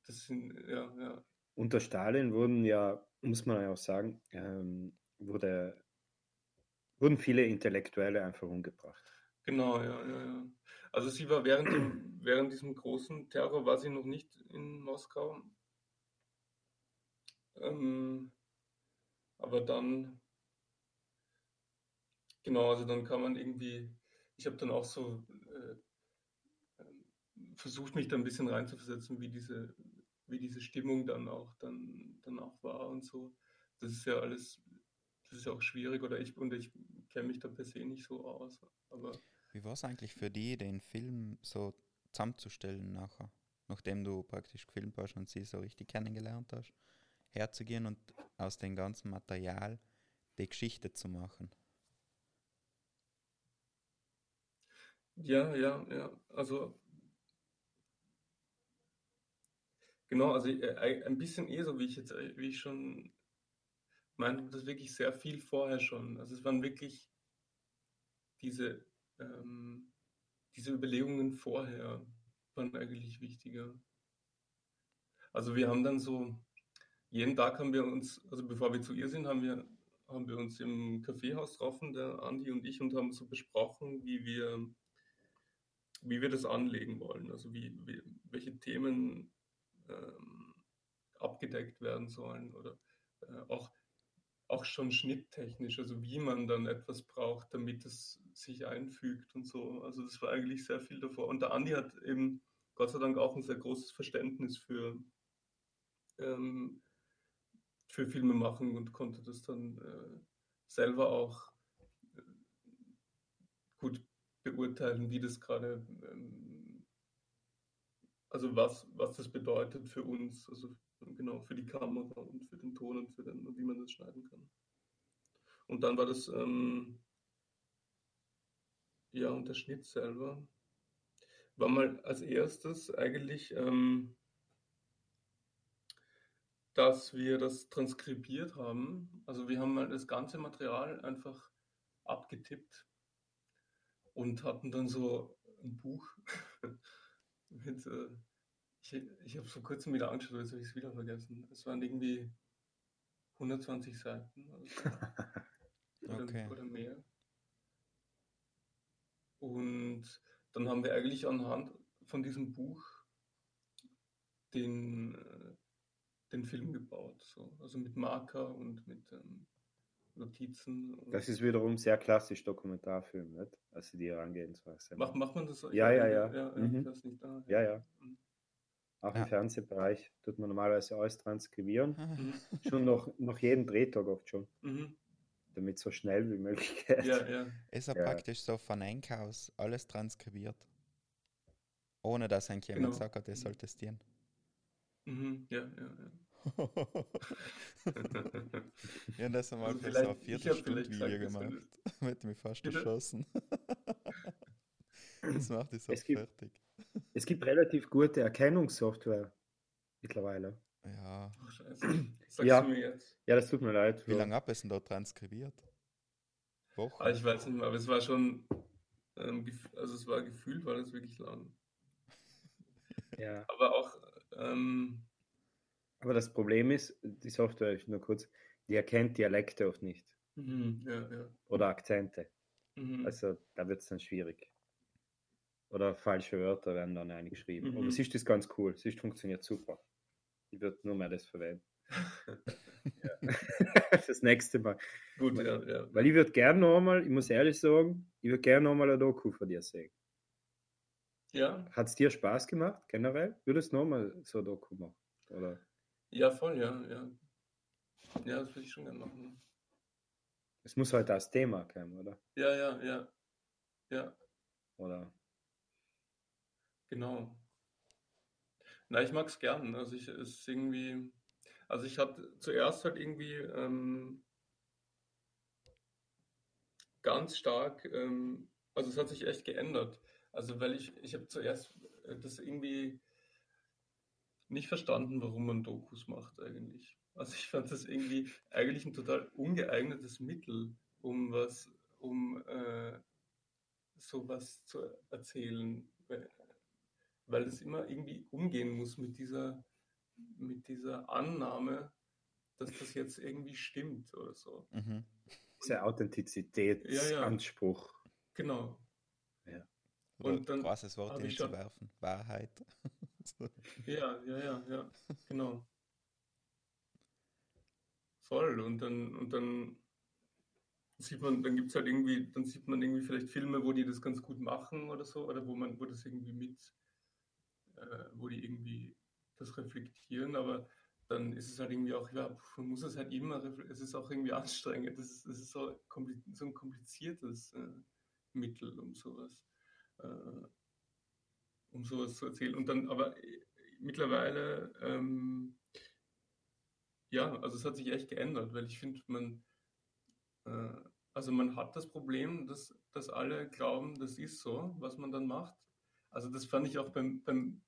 Sind, ja, ja. Unter Stalin wurden ja, muss man ja auch sagen, ähm, wurde, wurden viele Intellektuelle einfach umgebracht. Genau, ja, ja, ja. Also sie war während, dem, während diesem großen Terror, war sie noch nicht in Moskau. Ähm, aber dann, genau, also dann kann man irgendwie, ich habe dann auch so äh, versucht, mich da ein bisschen reinzuversetzen, wie diese, wie diese Stimmung dann auch dann, dann auch war und so. Das ist ja alles, das ist ja auch schwierig oder ich, und ich kenne mich da per se nicht so aus. Aber Wie war es eigentlich für die, den Film so zusammenzustellen nachher? Nachdem du praktisch gefilmt hast und sie so richtig kennengelernt hast, herzugehen und aus dem ganzen Material die Geschichte zu machen. Ja, ja, ja. Also genau, also äh, ein bisschen eher so, wie ich jetzt, äh, wie ich schon meinte, das wirklich sehr viel vorher schon. Also es waren wirklich diese, ähm, diese Überlegungen vorher waren eigentlich wichtiger. Also wir haben dann so, jeden Tag haben wir uns, also bevor wir zu ihr sind, haben wir, haben wir uns im Kaffeehaus getroffen, der Andi und ich, und haben so besprochen, wie wir, wie wir das anlegen wollen. Also wie, wie welche Themen ähm, abgedeckt werden sollen oder äh, auch auch schon schnitttechnisch, also wie man dann etwas braucht, damit es sich einfügt und so. Also das war eigentlich sehr viel davor. Und der Andi hat eben Gott sei Dank auch ein sehr großes Verständnis für, ähm, für Filme machen und konnte das dann äh, selber auch äh, gut beurteilen, wie das gerade, ähm, also was, was das bedeutet für uns, also genau für die Kamera und für den Ton und für den, wie man das schneiden kann. Und dann war das, ähm, ja, und der Schnitt selber war mal als erstes eigentlich, ähm, dass wir das transkribiert haben. Also wir haben mal das ganze Material einfach abgetippt und hatten dann so ein Buch mit, äh, ich, ich habe es vor kurzem wieder angeschaut, jetzt habe ich es wieder vergessen. Es waren irgendwie 120 Seiten oder, Okay. oder mehr. Und dann haben wir eigentlich anhand von diesem Buch den, äh, den Film gebaut. So. Also mit Marker und mit ähm, Notizen. Und Das ist wiederum sehr klassisch Dokumentarfilm, nicht? Also die Herangehensweise. macht, macht man das? so? Ja, ja, ja. ja, Mhm. Ah, Ja, ja. Mhm. Auch Ja. im Fernsehbereich tut man normalerweise alles transkribieren. Mhm. Schon noch, noch jeden Drehtag oft schon, Mhm. damit so schnell wie möglich geht. Ja, ja. Ist Ja. praktisch so von Enk aus alles transkribiert. Ohne dass ein jemand Genau. gesagt hat, das soll testieren. Mhm. Ja, ja, ja. Ja, das einmal Also für so ein vielleicht- ich hab vielleicht Viertelstunde-Video gesagt, das gemacht. Mit mich fast Bitte? erschossen. das macht Es gibt- fertig. Es gibt relativ gute Erkennungssoftware mittlerweile. Ja. Ach, scheiße. Sagst Ja. du mir jetzt? Ja, das tut mir leid. Wie lange habt ihr es denn da transkribiert? Wochen? Ah, ich weiß nicht mehr, aber es war schon, ähm, also es war gefühlt, war das wirklich lang. Ja. Aber auch, ähm, Aber das Problem ist, die Software, ich nur kurz, die erkennt Dialekte oft nicht mhm, ja, ja. oder Akzente. Mhm. Also da wird es dann schwierig. Oder falsche Wörter werden dann eingeschrieben. Mhm. Aber siehst ist ganz cool. Siehst funktioniert super. Ich würde nur mehr das verwenden. das nächste Mal. Gut, ja, ja. Weil ich würde gerne nochmal, ich muss ehrlich sagen, ich würde gerne nochmal ein Doku von dir sehen. Ja, Hat es dir Spaß gemacht, generell? Würdest du nochmal so ein Doku machen? Oder? Ja, voll, ja, ja. Ja, das würde ich schon gerne machen. Es muss halt das Thema kommen, oder? Ja, ja, ja. Ja, Oder? genau. Na, ich mag es gern. Also ich es ist irgendwie, also ich hatte zuerst halt irgendwie ähm, ganz stark, ähm, also es hat sich echt geändert. Also weil ich, ich habe zuerst äh, das irgendwie nicht verstanden, warum man Dokus macht eigentlich. Also ich fand das irgendwie eigentlich ein total ungeeignetes Mittel, um was, um äh, sowas zu erzählen, weil, weil es immer irgendwie umgehen muss mit dieser, mit dieser Annahme, dass das jetzt irgendwie stimmt oder so. Mhm. Dieser Authentizitätsanspruch. Genau. Oder Und dann großes Wort hab ich hinzuwerfen. Wahrheit. Ja, ja, ja, ja, genau. Voll. Und dann, und dann sieht man, dann gibt es halt irgendwie, dann sieht man irgendwie vielleicht Filme, wo die das ganz gut machen oder so, oder wo man, wo das irgendwie mit, äh, wo die irgendwie das reflektieren, aber dann ist es halt irgendwie auch, ja, man muss es halt immer, es ist auch irgendwie anstrengend, es ist, es ist so, so ein kompliziertes äh, Mittel, um sowas, äh, um sowas zu erzählen. Und dann, aber äh, mittlerweile, ähm, ja, also es hat sich echt geändert, weil ich finde, man, äh, also man hat das Problem, dass, dass alle glauben, das ist so, was man dann macht. Also das fand ich auch beim, beim,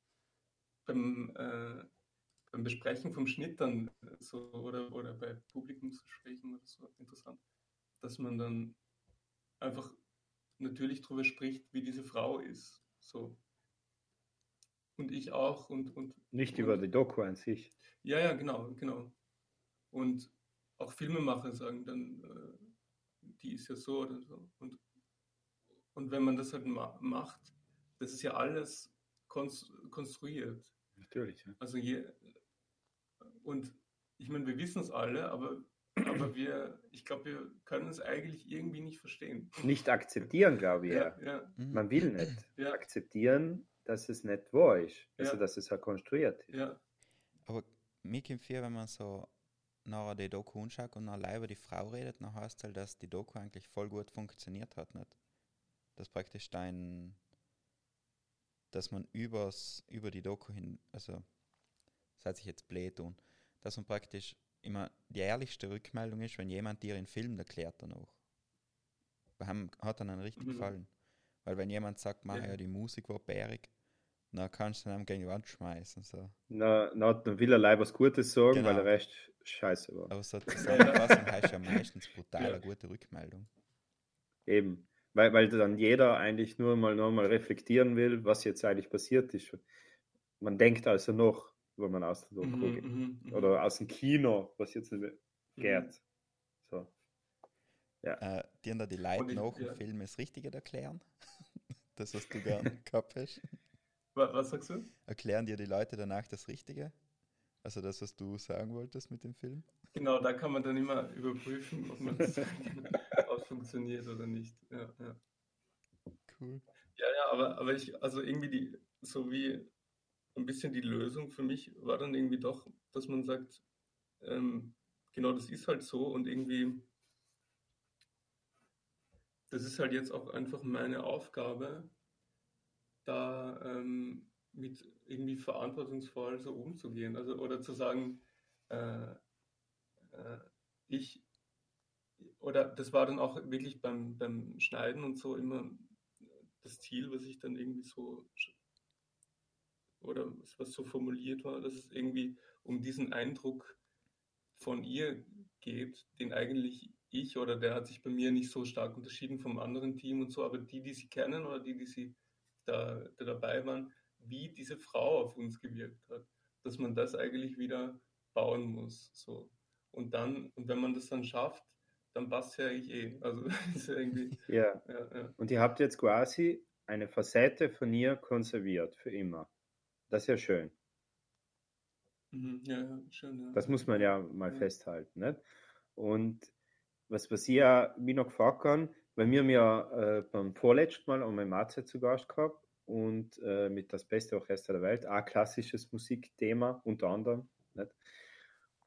beim, äh, beim Besprechen vom Schnitt dann so oder, oder bei Publikumsgesprächen oder so interessant, dass man dann einfach natürlich darüber spricht, wie diese Frau ist. So. Und ich auch und, und Nicht über die Doku an sich. ja, ja, genau, genau. Und auch Filmemacher sagen dann, äh, die ist ja so oder so. Und, und wenn man das halt ma macht, das ist ja alles konst konstruiert. Natürlich. Ja. Also je, und ich meine, wir wissen es alle, aber aber wir, ich glaube, wir können es eigentlich irgendwie nicht verstehen. Nicht akzeptieren, glaube ich. Ja, Ja. Man will nicht akzeptieren, dass es nicht wahr ist. Also, Ja. dass es halt konstruiert ist. ja. Aber mir kommt vor, wenn man so nachher die Doku anschaut und nachher über die Frau redet, dann heißt es halt, dass die Doku eigentlich voll gut funktioniert hat, nicht? Das praktisch dein, dass man übers, über die Doku hin, also, das hat sich jetzt blöd tun, dass man praktisch immer die ehrlichste Rückmeldung ist, wenn jemand dir einen Film erklärt danach. Ihm hat dann richtig Mhm. gefallen. Weil wenn jemand sagt, mach Ja. ja, die Musik war bärig, dann kannst du ihn gegen die Wand schmeißen. So. Na, na, dann will er leider was Gutes sagen, Genau. weil der Rest scheiße war. Aber so Zusammenfassung heißt ja meistens brutal Ja. eine gute Rückmeldung. Eben. Weil, weil dann jeder eigentlich nur mal nochmal reflektieren will, was jetzt eigentlich passiert ist. Man denkt also noch, wenn man aus der Doku Mhm, geht. mhm, mhm. Oder aus dem Kino, was jetzt nicht Mhm. geht. So. Äh, die da die Leute nach dem ja. Film das Richtige erklären. das, was du gern gehabt hast. Wa- Was sagst du? Erklären dir die Leute danach das Richtige? Also das, was du sagen wolltest mit dem Film? Genau, da kann man dann immer überprüfen, ob man das ausfunktioniert oder nicht. Ja, ja. Cool. Ja, ja, aber, aber ich, also irgendwie die, so wie ein bisschen die Lösung für mich war dann irgendwie doch, dass man sagt, ähm, genau, das ist halt so und irgendwie, das ist halt jetzt auch einfach meine Aufgabe, da ähm, mit irgendwie verantwortungsvoll so umzugehen. Also, oder zu sagen, äh, äh, ich, oder das war dann auch wirklich beim, beim Schneiden und so immer das Ziel, was ich dann irgendwie so oder was- was so formuliert war, dass es irgendwie um diesen Eindruck von ihr geht, den eigentlich ich oder der hat sich bei mir nicht so stark unterschieden vom anderen Team und so, aber die, die sie kennen oder die, die sie da, da dabei waren, wie diese Frau auf uns gewirkt hat, dass man das eigentlich wieder bauen muss, so. Und dann, und wenn man das dann schafft, dann passt ja eigentlich eh. Also ist ja irgendwie, Ja. ja, ja. Und ihr habt jetzt quasi eine Facette von ihr konserviert, für immer. Das ist ja schön. Mhm, ja, schön. Das muss man ja mal festhalten. Nicht? Und was, was ich mich noch gefragt habe, weil wir haben ja äh, beim vorletzten Mal um Matze zu Gast gehabt und äh, mit das beste Orchester der Welt, auch klassisches Musikthema unter anderem. Nicht?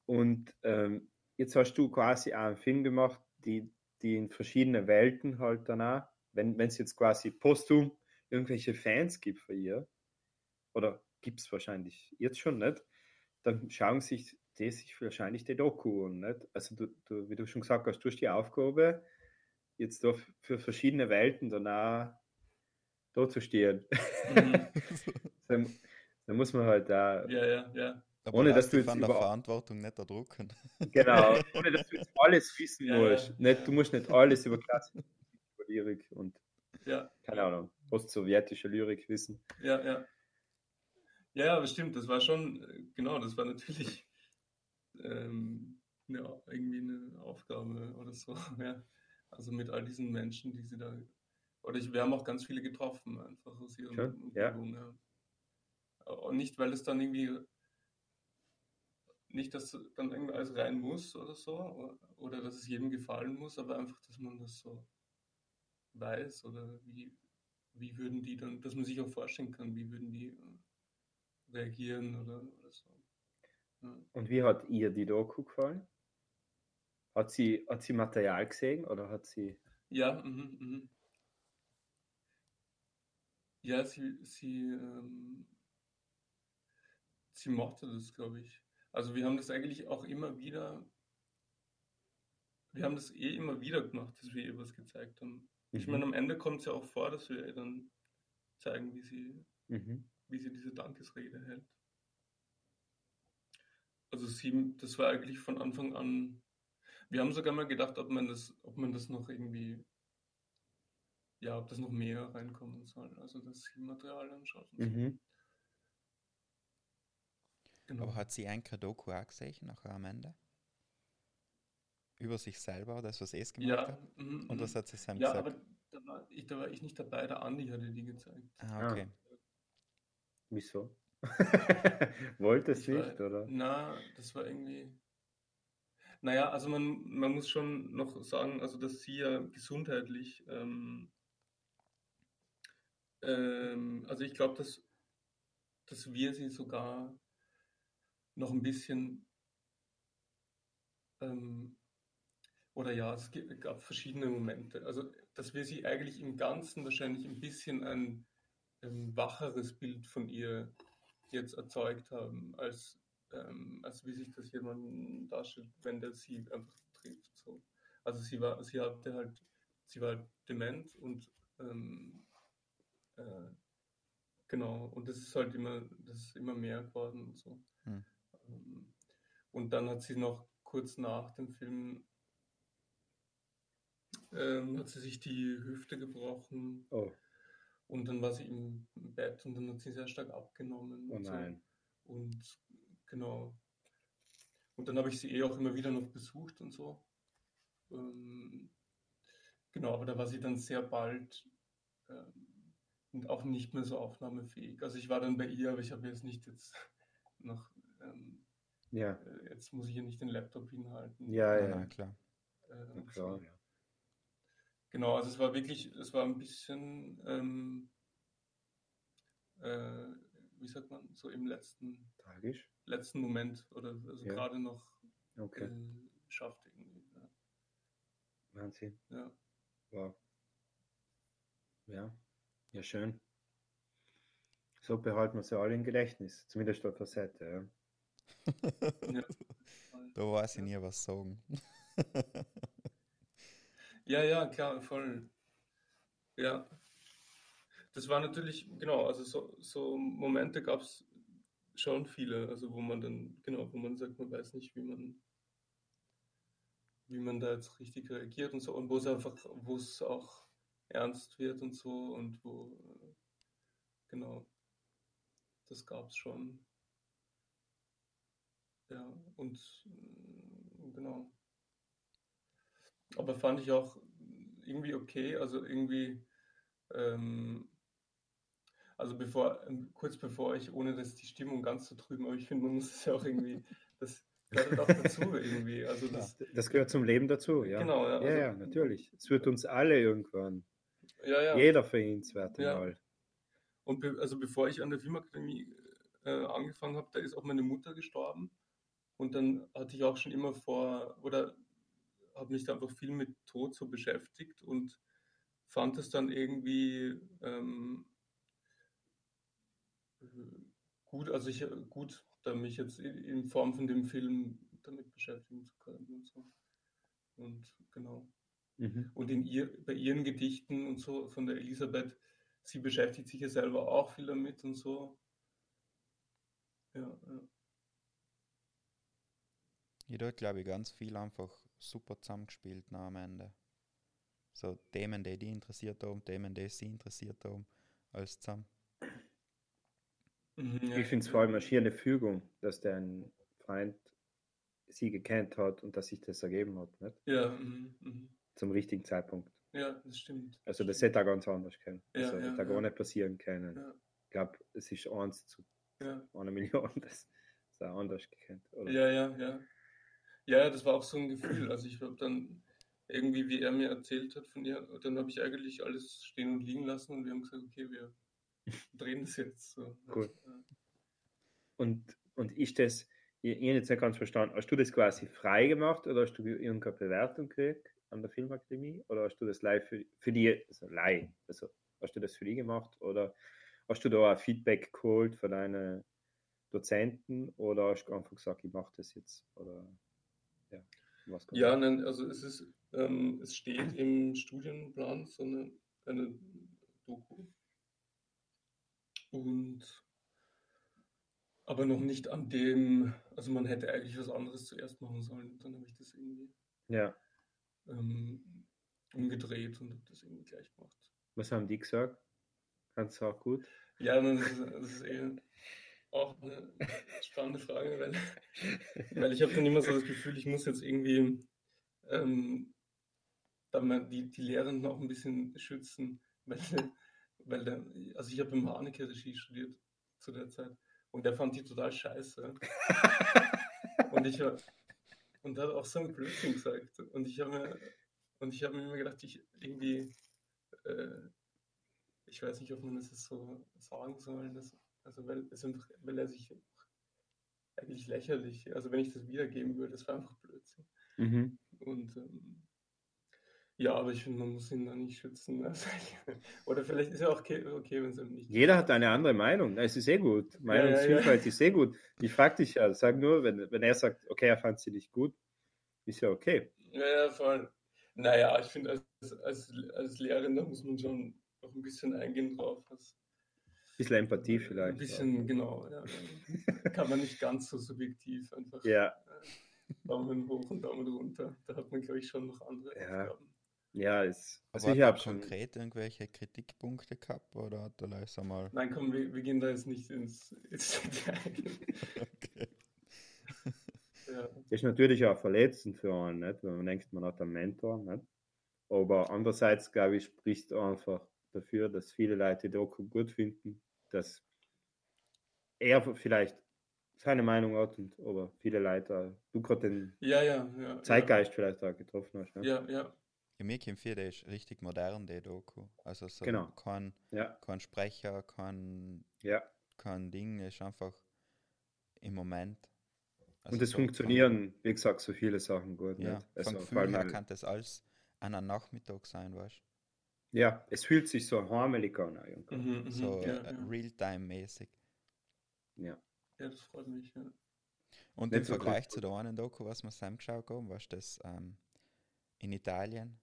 Und ähm, jetzt hast du quasi auch einen Film gemacht, die, die in verschiedene Welten halt danach, wenn es jetzt quasi posthum irgendwelche Fans gibt für ihr, oder gibt es wahrscheinlich jetzt schon nicht, dann schauen sich die sich wahrscheinlich die Doku. Nicht? Also du, du, wie du schon gesagt hast, du hast die Aufgabe, jetzt da für verschiedene Welten danach da zu stehen. Mhm. dann, dann muss man halt da, Ja, ja, ja. Aber Ohne, dass du jetzt von der über- Verantwortung nicht erdrucken. genau, ohne dass du jetzt alles wissen Ja, ja. musst. Nicht, du musst nicht alles über klassische Lyrik und Ja, keine Ahnung, postsowjetische Lyrik wissen. ja, ja. Ja, ja, aber stimmt, das war schon, äh, genau, das war natürlich ähm, eine, irgendwie eine Aufgabe oder so. Ja. Also mit all diesen Menschen, die sie da, oder ich, wir haben auch ganz viele getroffen, einfach aus ja. Umgebung. Ja. Und nicht, weil es dann irgendwie, nicht, dass dann irgendwie alles rein muss oder so, oder, oder dass es jedem gefallen muss, aber einfach, dass man das so weiß oder wie, wie würden die dann, dass man sich auch vorstellen kann, wie würden die äh, reagieren oder, oder so. Und wie hat ihr die Doku gefallen? Hat sie, hat sie Material gesehen oder hat sie. Ja, mhm, mhm. Ja, sie, sie, ähm, sie mochte das, glaube ich. Also wir haben das eigentlich auch immer wieder, wir haben das eh immer wieder gemacht, dass wir ihr was gezeigt haben. Ich Mhm. meine, am Ende kommt es ja auch vor, dass wir ihr dann zeigen, wie sie, Mhm. wie sie diese Dankesrede hält. Also sie, das war eigentlich von Anfang an. Wir haben sogar mal gedacht, ob man das, ob man das noch irgendwie, ja, ob das noch mehr reinkommen soll. Also dass sie Material anschaut. Mhm. Genau. Aber hat sie eigentlich Doku auch gesehen, nachher am Ende? Über sich selber, das, was es gemacht ja, hat? mhm, Und mhm. was hat sie Sam ja, gesagt? aber da war, ich, da war ich nicht dabei, der Andi hatte die gezeigt. ah, Ah. okay. Wieso? Wollte es war- nicht, oder? Na, das war irgendwie. Naja, also man, man muss schon noch sagen, also dass sie ja gesundheitlich, ähm, ähm, also ich glaube, dass, dass wir sie sogar noch ein bisschen, ähm, oder ja, es gab verschiedene Momente. Also, dass wir sie eigentlich im Ganzen wahrscheinlich ein bisschen ein ähm, wacheres Bild von ihr jetzt erzeugt haben, als, ähm, als wie sich das jemand darstellt, wenn der sie einfach trifft. So. Also sie war, sie hatte halt, sie war halt dement und ähm, äh, genau, und das ist halt immer, das ist immer mehr geworden und so. Hm. Ähm, Und dann hat sie noch kurz nach dem Film ähm, hat sie sich die Hüfte gebrochen Oh, und dann war sie im Bett und dann hat sie sehr stark abgenommen. oh und so. nein. Und genau. Und dann habe ich sie eh auch immer wieder noch besucht und so. Ähm, genau, aber da war sie dann sehr bald ähm, und auch nicht mehr so aufnahmefähig. Also ich war dann bei ihr, aber ich habe jetzt nicht jetzt noch, ähm, Ja, äh, jetzt muss ich hier nicht den Laptop hinhalten. ja, Ja, ja. klar. Äh, klar, so. ja. Genau, also es war wirklich, es war ein bisschen, ähm, äh, wie sagt man, so im letzten, Tragisch. letzten Moment oder also Ja. gerade noch Okay, äh, schafft irgendwie. Ja. Wahnsinn. Ja. Wow. Ja, ja, schön. So behalten wir sie alle im Gedächtnis, zumindest auf der Seite. Ja. Ja. Da weiß ich nie was sagen. ja, ja, klar, voll. Ja. Das war natürlich, genau, also so, so Momente gab es schon viele, also wo man dann, genau, wo man sagt, man weiß nicht, wie man, wie man da jetzt richtig reagiert und so, und wo es einfach, wo es auch ernst wird und so und wo, genau, das gab es schon. Ja, und genau. Aber fand ich auch irgendwie okay, also irgendwie, ähm, also bevor, ähm, kurz bevor ich, ohne dass die Stimmung ganz zu trüben, aber ich finde, man muss es ja auch irgendwie, das gehört auch dazu irgendwie, also das, Das gehört zum Leben dazu, ja. Genau, ja, Ja, also- ja, natürlich. Es wird uns alle irgendwann, ja, ja. jeder verehenswert Ja. mal. Und be also bevor ich an der Filmakademie äh, angefangen habe, da ist auch meine Mutter gestorben. Und dann hatte ich auch schon immer vor, oder habe mich da einfach viel mit Tod so beschäftigt und fand es dann irgendwie ähm, äh, gut, also ich gut, da mich jetzt in, Form von dem Film damit beschäftigen zu können und so. Und genau. Mhm. Und in ihr, bei ihren Gedichten und so von der Elisabeth, sie beschäftigt sich ja selber auch viel damit und so. Ja, ja. Jeder hat, glaube ich, ganz viel einfach super zusammengespielt nach am Ende. So Themen, die die interessiert haben, Themen, die sie interessiert haben, alles zusammen. Mhm, Ich finde es vor allem eine schiere Fügung, dass dein Freund sie gekannt hat und dass sich das ergeben hat, nicht? Ja, mhm, mhm. Zum richtigen Zeitpunkt. ja, das stimmt. Also das hätte auch ganz anders können. Ja, Also ja, hätte auch ja. gar nicht passieren können. Ja. Ich glaube, es ist eins zu Ja, einer Million, das ist auch anders gekannt. Oder? ja, ja, ja. Ja, das war auch so ein Gefühl. Also ich habe dann irgendwie, wie er mir erzählt hat von ihr, dann habe ich eigentlich alles stehen und liegen lassen und wir haben gesagt, okay, wir drehen das jetzt. So. Cool. Und, und ist das, ich, ich habe jetzt nicht ganz verstanden, hast du das quasi frei gemacht oder hast du irgendeine Bewertung gekriegt an der Filmakademie oder hast du das live für, für die, also live, also hast du das für die gemacht oder hast du da ein Feedback geholt von deinen Dozenten oder hast du einfach gesagt, ich mache das jetzt oder ja? Ja, nein, also es ist, ähm, es steht im Studienplan so eine, eine Doku. Und aber noch nicht an dem, also man hätte eigentlich was anderes zuerst machen sollen. Dann habe ich das irgendwie ja, ähm, umgedreht und habe das irgendwie gleich gemacht. was haben die gesagt? Kannst du auch gut? Ja, das ist, das ist eh auch eine spannende Frage, weil, weil ich habe dann immer so das Gefühl, ich muss jetzt irgendwie ähm, die, die Lehrenden auch ein bisschen schützen, weil, weil der, also ich habe im Haneke Regie studiert zu der Zeit und der fand die total scheiße. Und ich und hat auch so einen Blödsinn gesagt. Und ich habe mir, und ich habe mir immer gedacht, ich irgendwie, äh, ich weiß nicht, ob man das jetzt so sagen soll, dass, also weil, es einfach, weil er sich eigentlich lächerlich, also wenn ich das wiedergeben würde, das war einfach Blödsinn. Mhm. Und ähm, ja, aber ich finde, man muss ihn da nicht schützen. Also, oder vielleicht ist ja auch okay, okay wenn es ihm nicht. Jeder hat eine andere Meinung. Es ist eh gut. Meinungsvielfalt ja. ist eh gut. Ich frage dich ja, sag nur, wenn, wenn er sagt, okay, er fand sie nicht gut, ist ja okay. Ja, ja voll. Naja, ich finde, als, als, als Lehrerin, da muss man schon noch ein bisschen eingehen drauf. Was, bisschen Empathie vielleicht. Ein bisschen, auch. genau. Ja. Kann man nicht ganz so subjektiv einfach. Ja. Äh, Daumen hoch und Daumen runter. Da hat man, glaube ich, schon noch andere ja. Aufgaben. Ja, ist. Also ich habe schon konkret irgendwelche Kritikpunkte gehabt oder hat er leise mal. Nein, komm, wir, wir, gehen da jetzt nicht ins, ins okay. ja. Ist natürlich auch verletzend für einen, nicht? wenn man denkt, man hat einen Mentor. Nicht? Aber andererseits, glaube ich, spricht einfach dafür, dass viele Leute Doku gut finden, dass er vielleicht seine Meinung hat, und, aber viele Leute, du gerade den ja, ja, ja, Zeitgeist vielleicht auch getroffen hast. Ne? Ja, ja. Ja, mir kommt vor, der ist richtig modern, der Doku. Also so genau. kein, ja. kein Sprecher, kein, ja. kein Ding, ist einfach im Moment. Also und es so funktionieren, von, wie gesagt, so viele Sachen gut. Ja, nicht? Also, von Gefühl her kann das alles an einem Nachmittag sein, weißt du? Ja, es fühlt sich so heimelig an. Mhm, so ja, äh, ja. Realtime-mäßig. Ja. Ja, das freut mich, ja. Und Nicht im Vergleich zu der einen Doku, was wir zusammen geschaut haben, was das ähm, in Italien?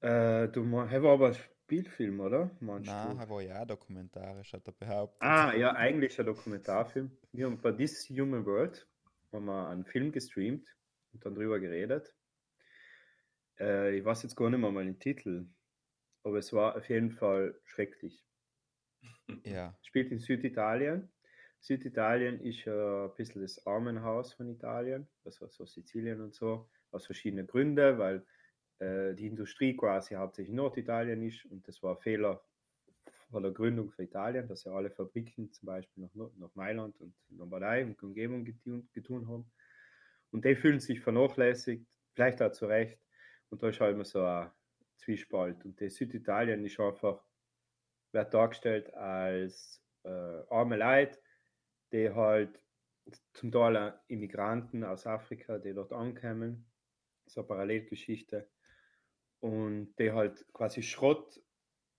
Äh, du er war aber Spielfilm, oder? Nein, er war ja dokumentarisch, hat er behauptet. Ah, ja, eigentlich ein Dokumentarfilm. Wir haben bei This Human World haben wir einen Film gestreamt und dann drüber geredet. Äh, ich weiß jetzt gar nicht mehr mal den Titel, aber es war auf jeden Fall schrecklich. Ja. Spielt in Süditalien. Süditalien ist äh, ein bisschen das Armenhaus von Italien, also so Sizilien und so, aus verschiedenen Gründen, weil äh, die Industrie quasi hauptsächlich Norditalien ist und das war ein Fehler von der Gründung für Italien, dass ja alle Fabriken zum Beispiel nach, nach Mailand und Lombardei und Umgebung getun, getun haben. Und die fühlen sich vernachlässigt, vielleicht auch zu Recht. Und da ist halt immer so ein Zwiespalt. Und das Süditalien ist einfach, wird dargestellt als äh, arme Leute, die halt zum Teil Immigranten aus Afrika, die dort ankommen, so eine Parallelgeschichte, und die halt quasi Schrott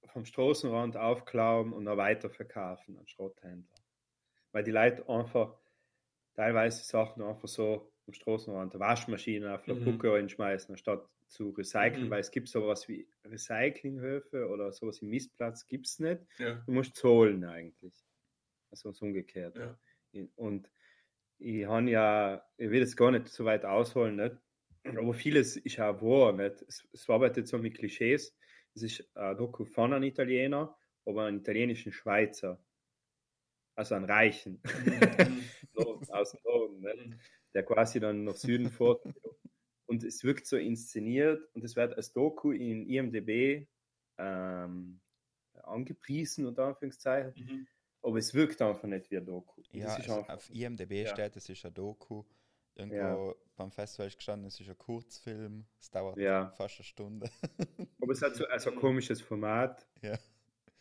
vom Straßenrand aufklauen und dann weiterverkaufen an Schrotthändler. Weil die Leute einfach teilweise Sachen einfach so am Straßenrand der Waschmaschine auf der mhm. Reinschmeißen, anstatt zu recyceln, mhm. weil es gibt sowas wie Recyclinghöfe oder sowas wie Mistplatz gibt es nicht. Ja. Du musst zahlen eigentlich. Also so umgekehrt. Ja. Und ich habe ja, ich will jetzt gar nicht so weit ausholen, nicht? aber vieles ist auch wahr. Nicht? Es, es arbeitet so mit Klischees. Es ist ein Doku von einem Italiener, aber einem italienischen Schweizer. Also einen Reichen. Mhm. aus dem Norden, nicht? Der quasi dann nach Süden fährt. Und es wirkt so inszeniert und es wird als Doku in IMDB ähm, angepriesen, unter Anführungszeichen. Mhm. Aber es wirkt einfach nicht wie ein Doku. Ja, also auf IMDB ja. steht, es ist ein Doku. Irgendwo ja. beim Festival ist gestanden, es ist ein Kurzfilm. Es dauert ja. fast eine Stunde. Aber es hat so also ein komisches Format. Ja.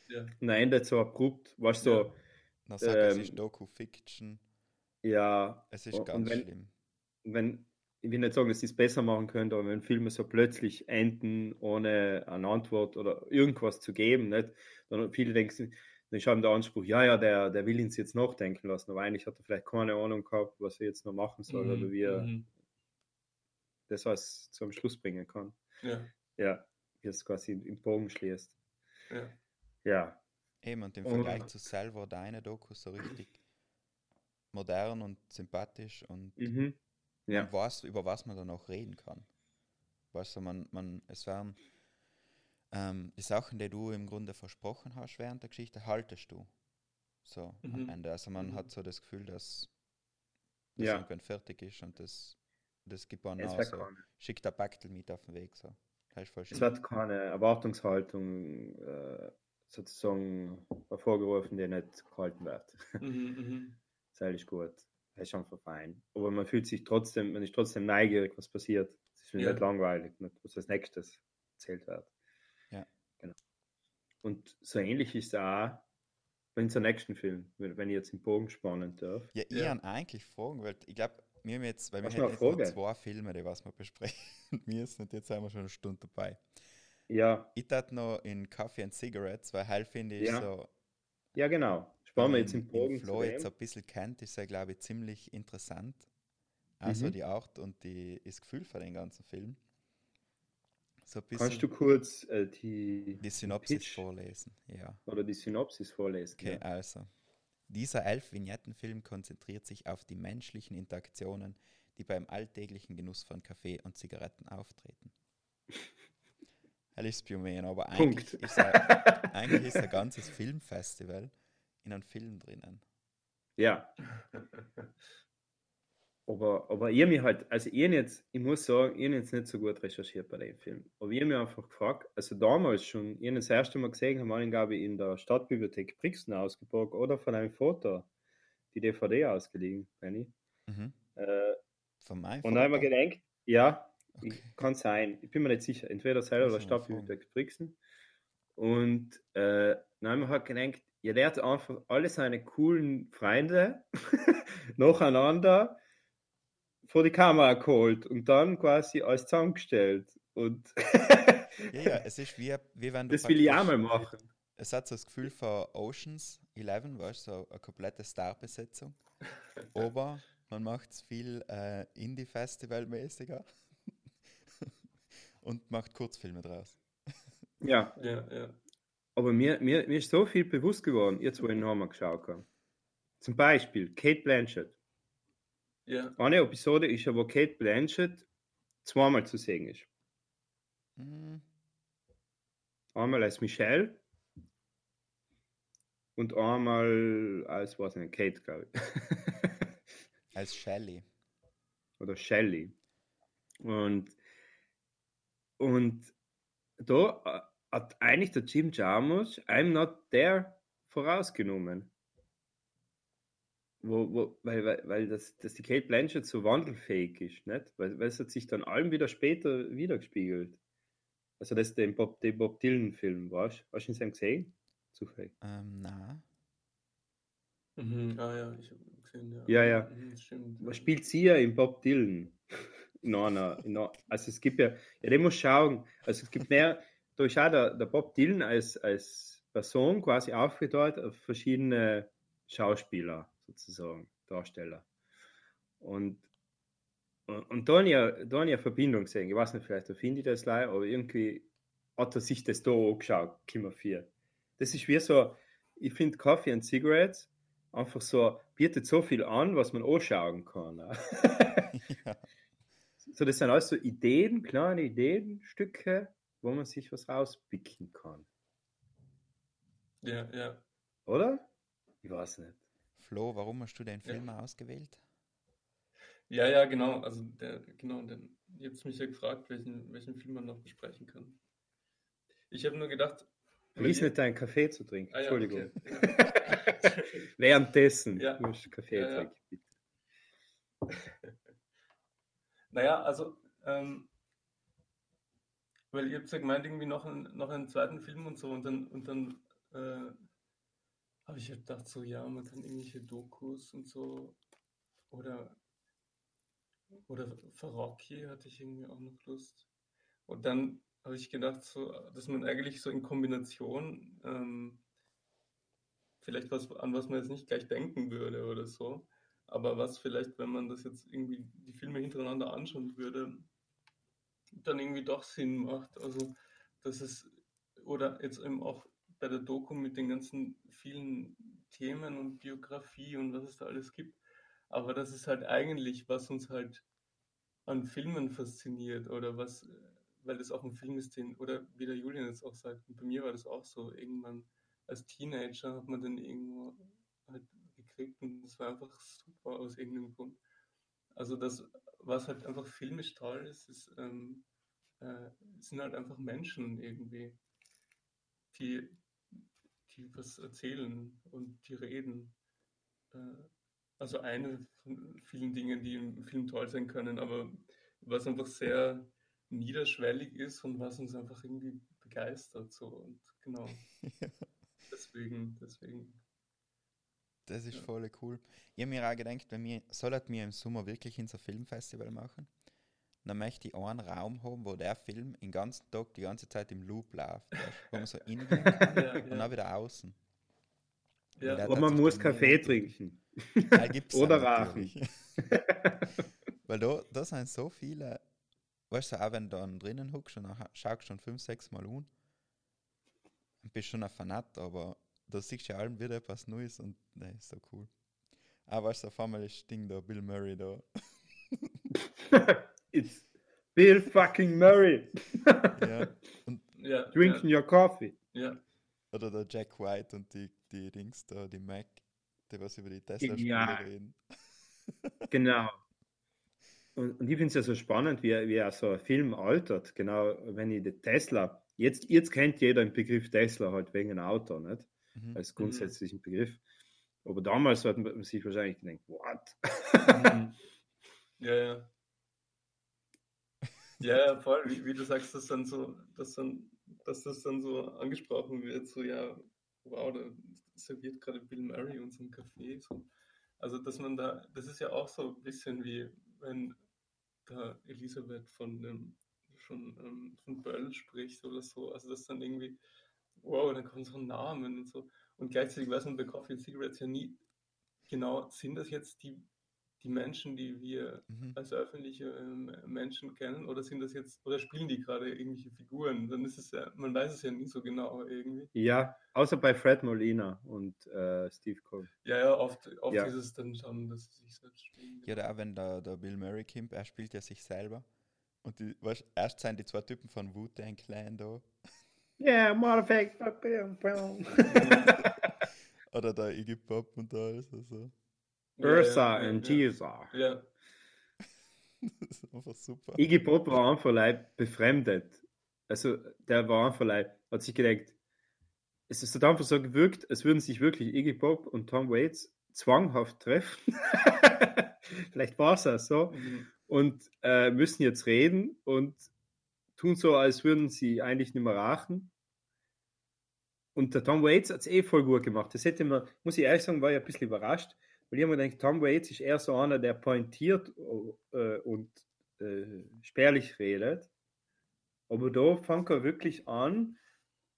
ja. Und dann endet so abrupt. Was so. Ja. Dann sagt ähm, es ist Doku-Fiction. Ja. Es ist ganz wenn, schlimm. Wenn, ich will nicht sagen, dass sie es besser machen könnte, aber wenn Filme so plötzlich enden, ohne eine Antwort oder irgendwas zu geben, nicht? dann viele denken, dann haben den Anspruch, ja, ja, der, der will ihn jetzt nachdenken lassen, aber eigentlich hat er vielleicht keine Ahnung gehabt, was er jetzt noch machen soll mhm. oder wie er mhm. das alles zum Schluss bringen kann. Ja. Ja, wie es quasi im Bogen schließt. Ja. Ja. Eben, und im Vergleich zu selber deine Doku so richtig modern und sympathisch und mhm. ja. weiß, über was man dann auch reden kann. Weißt du, man, man, es werden ähm, die Sachen, die du im Grunde versprochen hast während der Geschichte, haltest du. So Mhm. am Ende. Also man Mhm. hat so das Gefühl, dass das Ja. irgendwann fertig ist und das, das gibt man Es auch so. Schickt der Backel mit auf den Weg. So. Es wird keine Erwartungshaltung äh, sozusagen hervorgerufen, die nicht gehalten wird. Mhm, mhm. Ist eigentlich gut. ist einfach fein. Aber man fühlt sich trotzdem, man ist trotzdem neugierig, was passiert. Es ist Ja. nicht langweilig, nicht, was als nächstes erzählt wird. Ja. Genau. Und so ähnlich ist es auch in so nächsten Film, wenn, ich jetzt den Bogen spannen darf. Ja, ich Ja. habe eigentlich Fragen, weil ich glaube, wir haben jetzt, weil wir noch hätten jetzt noch zwei Filme, die was wir besprechen müssen und jetzt sind wir schon eine Stunde dabei. Ja, Ich tat noch in Coffee and Cigarettes, weil halt finde ich Ja. so, ja genau. Spannen wir jetzt in Bogen Flo jetzt ein bisschen kennt, ist er, glaube ich, ziemlich interessant. Also Mhm. die Art und die, das Gefühl für den ganzen Film. So Kannst du kurz äh, die, die Synopsis Pitch vorlesen. Ja. oder die Synopsis vorlesen? Okay, Ja. also. Dieser Elf-Vignetten-Film konzentriert sich auf die menschlichen Interaktionen, die beim alltäglichen Genuss von Kaffee und Zigaretten auftreten. Hell ist aber eigentlich Punkt. ist, er, eigentlich ist ein ganzes Filmfestival in einem Film drinnen. Ja. Aber, aber hab mich halt, also hab jetzt, ich muss sagen, habe jetzt nicht so gut recherchiert bei dem Film. Aber habe mich einfach gefragt, also damals schon, habe das erste Mal gesehen, haben wir glaube ich, in der Stadtbibliothek Brixen ausgeborgt oder von einem Foto, die DVD ausgeliehen, Benny. Mhm. Äh, Von meinem und da haben wir Vater. gedacht, ja, Okay. ich- kann sein, ich bin mir nicht sicher, entweder selber oder Stadtbibliothek Brixen. Und äh, dann haben wir halt gedacht, ja, der hat einfach alle seine coolen Freunde nacheinander vor die Kamera geholt und dann quasi alles zusammengestellt. Und Ja, ja, es ist wie, wie wenn du das will ich auch mal machen. Es hat so das Gefühl von Oceans 11, weißt du, so eine komplette Starbesetzung. Aber man macht es viel äh, Indie-Festival-mäßiger und macht Kurzfilme draus. Ja, Ja, ja. Aber mir, mir, mir ist so viel bewusst geworden, jetzt wo ich nochmal geschaut habe. Zum Beispiel Kate Blanchett. Ja, Eine Episode ist ja, wo Kate Blanchett zweimal zu sehen ist. Hm, Einmal als Michelle und einmal als, was nicht, Kate, glaube ich. als Shelley. Oder Shelley. Und, und da äh, hat eigentlich der Jim Jarmusch I'm not there vorausgenommen. Wo, wo, weil weil, weil das, dass die Kate Blanchett so wandelfähig ist, nicht? Weil, weil es hat sich dann allem wieder später wiedergespiegelt. Also das ist der Bob, Bob Dylan-Film, weißt du? Hast du ihn gesehen? Zufällig. Ähm, na, mhm. ah ja, ich habe gesehen, ja. Ja, ja. Mhm. Was spielt sie ja in Bob Dylan? In einer, in einer, also es gibt ja, ja, den muss schauen. Also es gibt mehr, da ist auch der, der Bob Dylan als, als Person quasi aufgeteilt auf verschiedene Schauspieler sozusagen, Darsteller. Und, und, und da habe ich ja- da habe ich eine Verbindung gesehen. Ich weiß nicht, vielleicht finde ich das leider, aber irgendwie hat er sich das da angeschaut, Kimmer 4. Das ist wie so, ich finde Coffee and Cigarettes einfach so, bietet so viel an, was man anschauen kann. ja. so, das sind alles so Ideen, kleine Ideenstücke, wo man sich was rauspicken kann. Ja, ja. Oder? Ich weiß nicht. Flo, warum hast du den Ja. Film ausgewählt? Ja, ja, genau. Also der, genau, denn ihr habt mich ja gefragt, welchen, welchen Film man noch besprechen kann. Ich habe nur gedacht, Vergiss nicht, deinen Kaffee zu trinken. Ah ja, Entschuldigung. okay. Währenddessen Ja. musst du Kaffee Ja, ja. trinken, bitte. Naja, also, ähm, weil ihr habt ja gemeint, irgendwie noch, ein, noch einen zweiten Film und so, und dann, und dann äh, habe ich halt gedacht, so, ja, man kann irgendwelche Dokus und so, oder, oder Farocki hatte ich irgendwie auch noch Lust. Und dann habe ich gedacht, so, dass man eigentlich so in Kombination ähm, vielleicht was, an was man jetzt nicht gleich denken würde oder so, aber was vielleicht, wenn man das jetzt irgendwie die Filme hintereinander anschauen würde, dann irgendwie doch Sinn macht. Also, dass es, oder jetzt eben auch bei der Doku mit den ganzen vielen Themen und Biografie und was es da alles gibt, aber das ist halt eigentlich, was uns halt an Filmen fasziniert oder was, weil das auch ein Film ist, den, oder wie der Julian jetzt auch sagt, und bei mir war das auch so, irgendwann als Teenager hat man den irgendwo halt gekriegt und das war einfach super aus irgendeinem Grund. Also das, was halt einfach filmisch toll ist, ist ähm, äh, sind halt einfach Menschen irgendwie, die, die was erzählen und die reden. Äh, also eine von vielen Dingen, die im Film toll sein können, aber was einfach sehr niederschwellig ist und was uns einfach irgendwie begeistert. So und genau. deswegen, deswegen. Das ist voll cool. Ich habe mir auch gedacht, wenn wir, sollten wir im Sommer wirklich unser Filmfestival machen, dann möchte ich einen Raum haben, wo der Film den ganzen Tag, die ganze Zeit im Loop läuft. Wo man so reingehen kann Ja, und dann ja. wieder außen. Ja, der- Und man muss Kaffee trinken. Oder natürlich. Weil da, da sind so viele, weißt du, auch wenn du dann drinnen huckst und dann ha- schaust schon fünf, sechs Mal um, und bist schon ein Fanat, aber da siehst du ja allem wieder etwas Neues und ne, ist so cool. Aber weißt du, auf einmal ist Ding da, Bill Murray da. It's Bill fucking Murray. ja. Und, ja, Drinking your coffee. ja, oder der Jack White und die, die Dings da, die Mac, die was über die Tesla-Spiele Ja. reden. Genau. Und, und ich finde es ja so spannend, wie, wie auch so ein Film altert. Genau, wenn ich den Tesla, jetzt, jetzt kennt jeder den Begriff Tesla halt wegen einem Auto, nicht? Mhm. Als grundsätzlichen Begriff. Aber damals hat man sich wahrscheinlich gedacht, what? Mhm. Ja, ja. Ja, ja, voll, wie, wie du sagst, dass dann so, dass dann, dass das dann so angesprochen wird, so ja, wow, da serviert gerade Bill Murray uns im Café. So. Also dass man da, das ist ja auch so ein bisschen wie wenn da Elisabeth von dem von, ähm, von Böll spricht oder so. Also das dann irgendwie, wow, dann kommen so Namen und so. Und gleichzeitig weiß man bei Coffee and Cigarettes ja nie genau, sind das jetzt die, die Menschen, die wir Mhm. als öffentliche ähm, Menschen kennen oder sind das jetzt, oder spielen die gerade irgendwelche Figuren? Dann ist es ja, man weiß es ja nie so genau irgendwie. Ja, außer bei Fred Molina und äh, Steve Cole. Ja, ja, oft, oft Ja. ist es dann schon, dass sie sich selbst spielen. Ja, da auch wenn der, der Bill Murray kommt, er spielt ja sich selber. Und die, weißt, erst sind die zwei Typen von Wu-Tang Clan da. Yeah, motherfucker. Oder der Iggy Pop und alles. Also. Ja, Ursa ja, und ja, Gisa. Ja, Das ist einfach super. Iggy Pop war einfach leid befremdet. Also, der war einfach leid, hat sich gedacht, es ist einfach so gewirkt, als würden sich wirklich Iggy Pop und Tom Waits zwanghaft treffen. Vielleicht war es auch so. mhm. Und äh, müssen jetzt reden und tun so, als würden sie eigentlich nicht mehr rachen. Und der Tom Waits hat es eh voll gut gemacht. Das hätte man, muss ich ehrlich sagen, war ich ein bisschen überrascht, weil ich habe mir gedacht, Tom Waits ist eher so einer, der pointiert äh, und äh, spärlich redet. Aber da fängt er wirklich an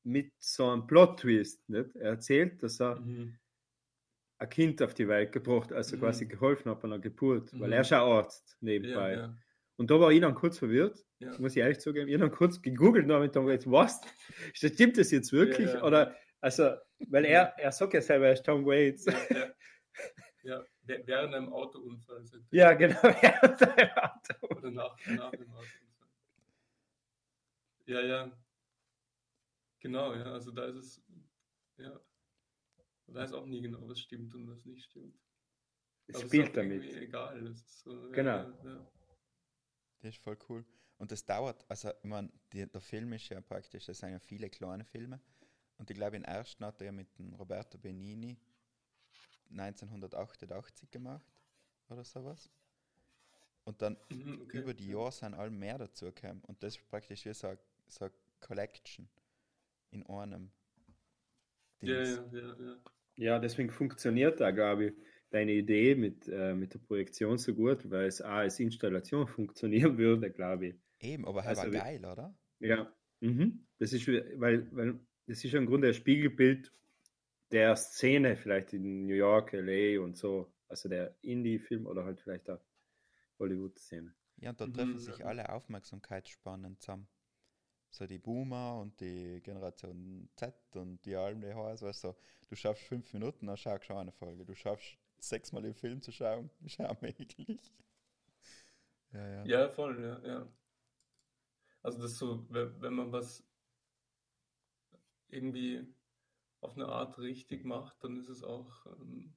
mit so einem Plot-Twist. Nicht? Er erzählt, dass er Mhm. ein Kind auf die Welt gebracht, also Mhm. quasi geholfen hat bei einer Geburt, weil Mhm. er ist ein Arzt Ja, nebenbei. ja, Und da war ich dann kurz verwirrt, ja. muss ich ehrlich zugeben. Ich habe dann kurz gegoogelt und habe mir gedacht, was? Stimmt das jetzt wirklich? Ja. Oder, also, weil er, er sagt ja selber, er ist Tom Waits. ja, während einem Autounfall. Ja, genau. er hat sein Auto. Oder nach, nach dem Autounfall. Ja, ja. Genau, ja. Also da ist es, ja. Da ist auch nie genau, was stimmt und was nicht stimmt. Es Aber es spielt auch damit. Egal. So, Genau. Ja, ja. Das ist voll cool. Und das dauert, also ich meine, der Film ist ja praktisch, das sind ja viele kleine Filme. Und ich glaube, den ersten hat er ja mit dem Roberto Benini 1988 gemacht oder sowas. Und dann Mhm, okay. über die Jahre sind all mehr dazu gekommen. Und das ist praktisch wie so eine, so eine Collection in einem. Ja, ja, ja, ja. Ja, deswegen funktioniert da, glaube ich, deine Idee mit, äh, mit der Projektion so gut, weil es auch als Installation funktionieren würde, glaube ich. Eben, aber Also also geil, oder? Ja, mhm. das ist, weil, weil das ist ja im Grunde ein Spiegelbild der Szene, vielleicht in New York, LA und so, also der Indie-Film oder halt vielleicht auch Hollywood-Szene. Ja, und da Mhm, treffen ja. sich alle Aufmerksamkeitsspannen zusammen. So die Boomer und die Generation Z und die allem, die heißt, weißt du, du schaffst fünf Minuten, dann schaust du schon eine Folge. Du schaffst sechsmal den Film zu schauen, ist ja möglich. Ja, ja. Ja, voll, ja, ja. Also das ist so, wenn, wenn man was irgendwie auf eine Art richtig macht, dann ist es auch, ähm,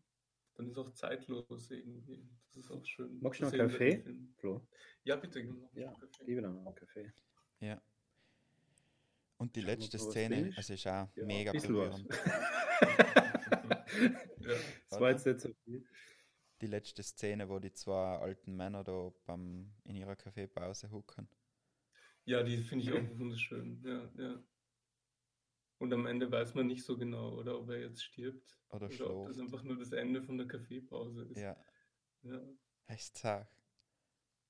dann ist auch zeitlos irgendwie. Das ist auch schön. Magst du noch bei Kaffee? Flo, Ja, bitte. ich noch Ja, einen Kaffee. liebe dann noch einen Kaffee. ja. Und die Schauen letzte Szene, ist. also ist auch Ja, mega berührend. Das war jetzt nicht so viel. die letzte Szene, wo die zwei alten Männer da beim, in ihrer Kaffeepause hucken. Ja, die finde ich auch wunderschön. Ja, ja. Und am Ende weiß man nicht so genau, oder ob er jetzt stirbt. Oder Oder ob das einfach nur das Ende von der Kaffeepause ist. Ja, Ja. echt zart.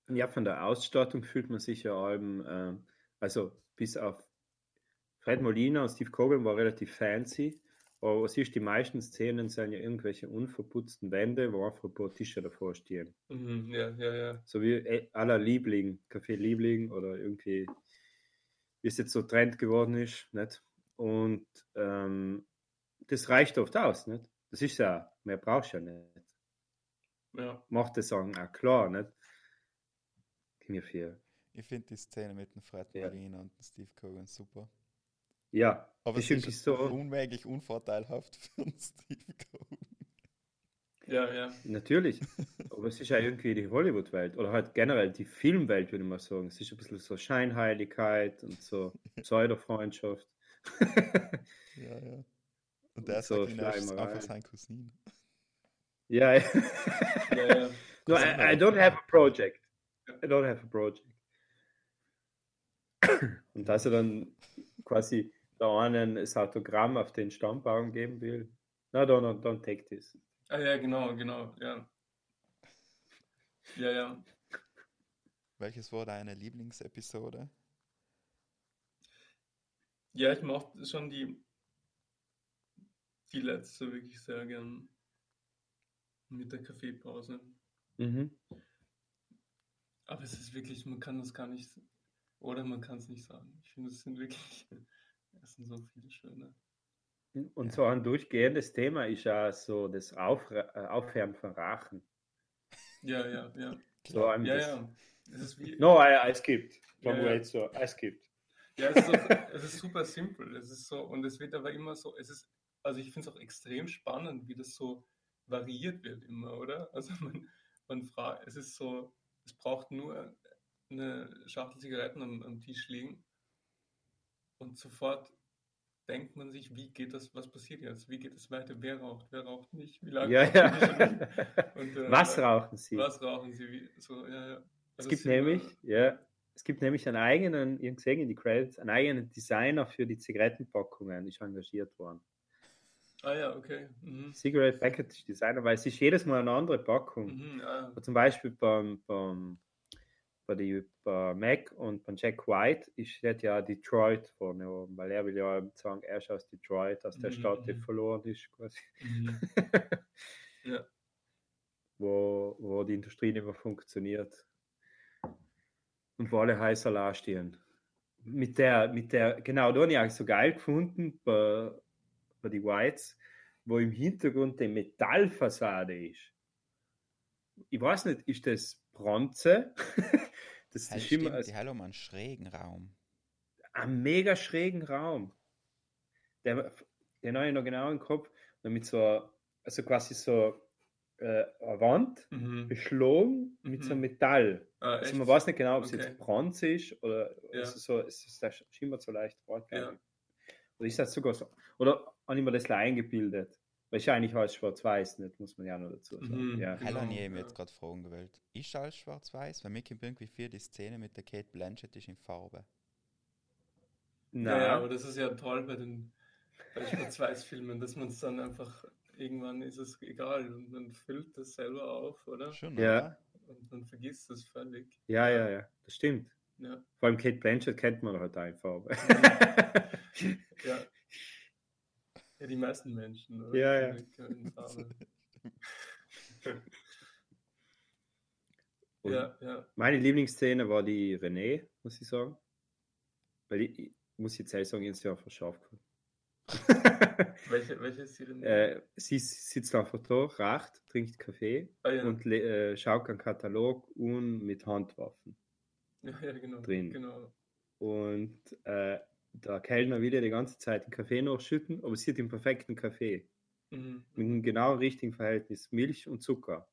Ja, von der Ausstattung fühlt man sich ja allem, ähm, also bis auf Fred Molina und Steve Cogan war relativ fancy, aber was ist, die meisten Szenen sind ja irgendwelche unverputzten Wände, wo einfach ein paar Tische davor stehen. Mhm, ja, ja, ja. So wie äh, aller Liebling, Café Liebling oder irgendwie, wie es jetzt so Trend geworden ist, nicht? Und ähm, das reicht oft aus, nicht? Das ist ja, mehr brauchst du ja nicht. ja. Macht das sagen auch klar, nicht? Ging mir viel. Ich finde die Szene mit dem Fred Ja. Molina und dem Steve Cogan super. Ja, Aber das es ist irgendwie ist so. unmöglich unvorteilhaft für den Steve Cogan. Ja, ja. Natürlich. Aber es ist ja irgendwie die Hollywood-Welt oder halt generell die Filmwelt, würde ich mal sagen. Es ist ein bisschen so Scheinheiligkeit und so Pseudo-Freundschaft. Ja, ja. Und der Und so er ist einfach sein Cousin. ja, ja. ja, ja. no, I, I don't have a project. I don't have a project. Und dass er dann quasi da einen das Autogramm auf den Stammbaum geben will. Na, no, don't, don't take this. Ah, ja, genau, genau, ja. Ja, ja. Welches war deine Lieblingsepisode? Ja, ich mochte schon die, die letzte wirklich sehr gern mit der Kaffeepause. Mhm. Aber es ist wirklich, man kann das gar nicht, oder man kann es nicht sagen. Ich finde, es sind wirklich, es sind so viele schöne. Und so ein durchgehendes Thema ist ja so das Auf, äh, Aufhören von Rachen. Ja, ja, ja. So einem Ja, ja. Es ist wie, No, I, I skipped. Tom Ja, ja. So, I skipped. Ja, es ist, so, es ist super simpel. Es ist so, und es wird aber immer so, es ist, also ich finde es auch extrem spannend, wie das so variiert wird immer, oder? Also man, man fragt, es ist so, es braucht nur eine Schachtel Zigaretten am, am Tisch liegen und sofort denkt man sich, wie geht das, was passiert jetzt? Wie geht es weiter? Wer raucht? Wer raucht nicht? Wie lange Ja, ja. Und, äh, Was rauchen Sie? Was rauchen sie? Wie, so, ja, ja. Es Also gibt nämlich, immer- ja, es gibt nämlich einen eigenen, ihr gesehen in die Credits, einen eigenen Designer für die Zigarettenpackungen, ist engagiert worden. Ah ja, okay. Mhm. Cigarette Package Designer, weil es ist jedes Mal eine andere Packung. Mhm, ja. Zum Beispiel beim, beim, bei, die, bei Mac und bei Jack White ist steht ja Detroit vorne oben, weil er will ja sagen, er ist aus Detroit, aus der Mhm, Stadt, die mhm. verloren ist, quasi. Mhm. Ja. wo, wo die Industrie nicht mehr funktioniert. Und wo alle heiß allein stehen. Mit der, mit der, genau, da habe ich auch so geil gefunden bei, bei die Whites, wo im Hintergrund die Metallfassade ist. Ich weiß nicht, ist das Bronze? das Halt ist immer stimmt, als die haben einen schrägen Raum. einen mega schrägen Raum. Der, den habe ich noch genau im Kopf. Mit so, also quasi so äh, eine Wand Mhm. beschlagen mit so einem Mhm. Metall. Ah, Also echt? man weiß nicht genau, ob es Okay. jetzt Bronze ist oder Ja. also so, es ist, das schimmert so leicht rot. Ja. Oder ist das sogar so? Oder habe ich mir das eingebildet? Weil ich eigentlich alles schwarz-weiß nicht, muss man ja noch dazu sagen. Mhm. Ja. Genau, habe ich ja. jetzt gerade Fragen gewählt. Ist alles schwarz-weiß? Weil mir kommt irgendwie viel die Szene mit der Kate Blanchett ist in Farbe. Nein, Ja, ja, aber das ist ja toll bei den bei Schwarz-Weiß-Filmen, dass man es dann einfach, irgendwann ist es egal und man füllt das selber auf, oder? Schon, Ja. oder? Und man vergisst es völlig. ja, ja, ja, das stimmt. Ja. Vor allem Kate Blanchett kennt man halt einfach. Ja. Ja, die meisten Menschen, oder? Ja, ja. Ja, ja. Meine Lieblingsszene war die René, muss ich sagen. Weil ich, ich muss jetzt ehrlich sagen, ich ist ja verschafft. Welche, welche ist die denn? äh, sie sitzt einfach da, raucht, trinkt Kaffee ah, ja. und äh, schaut einen Katalog und mit Handwaffen. ja, ja, genau. drin. Genau. Und äh, der Kellner will ja die ganze Zeit den Kaffee nachschütten, aber sie hat den perfekten Kaffee. Mhm. Mit einem genau richtigen Verhältnis Milch und Zucker.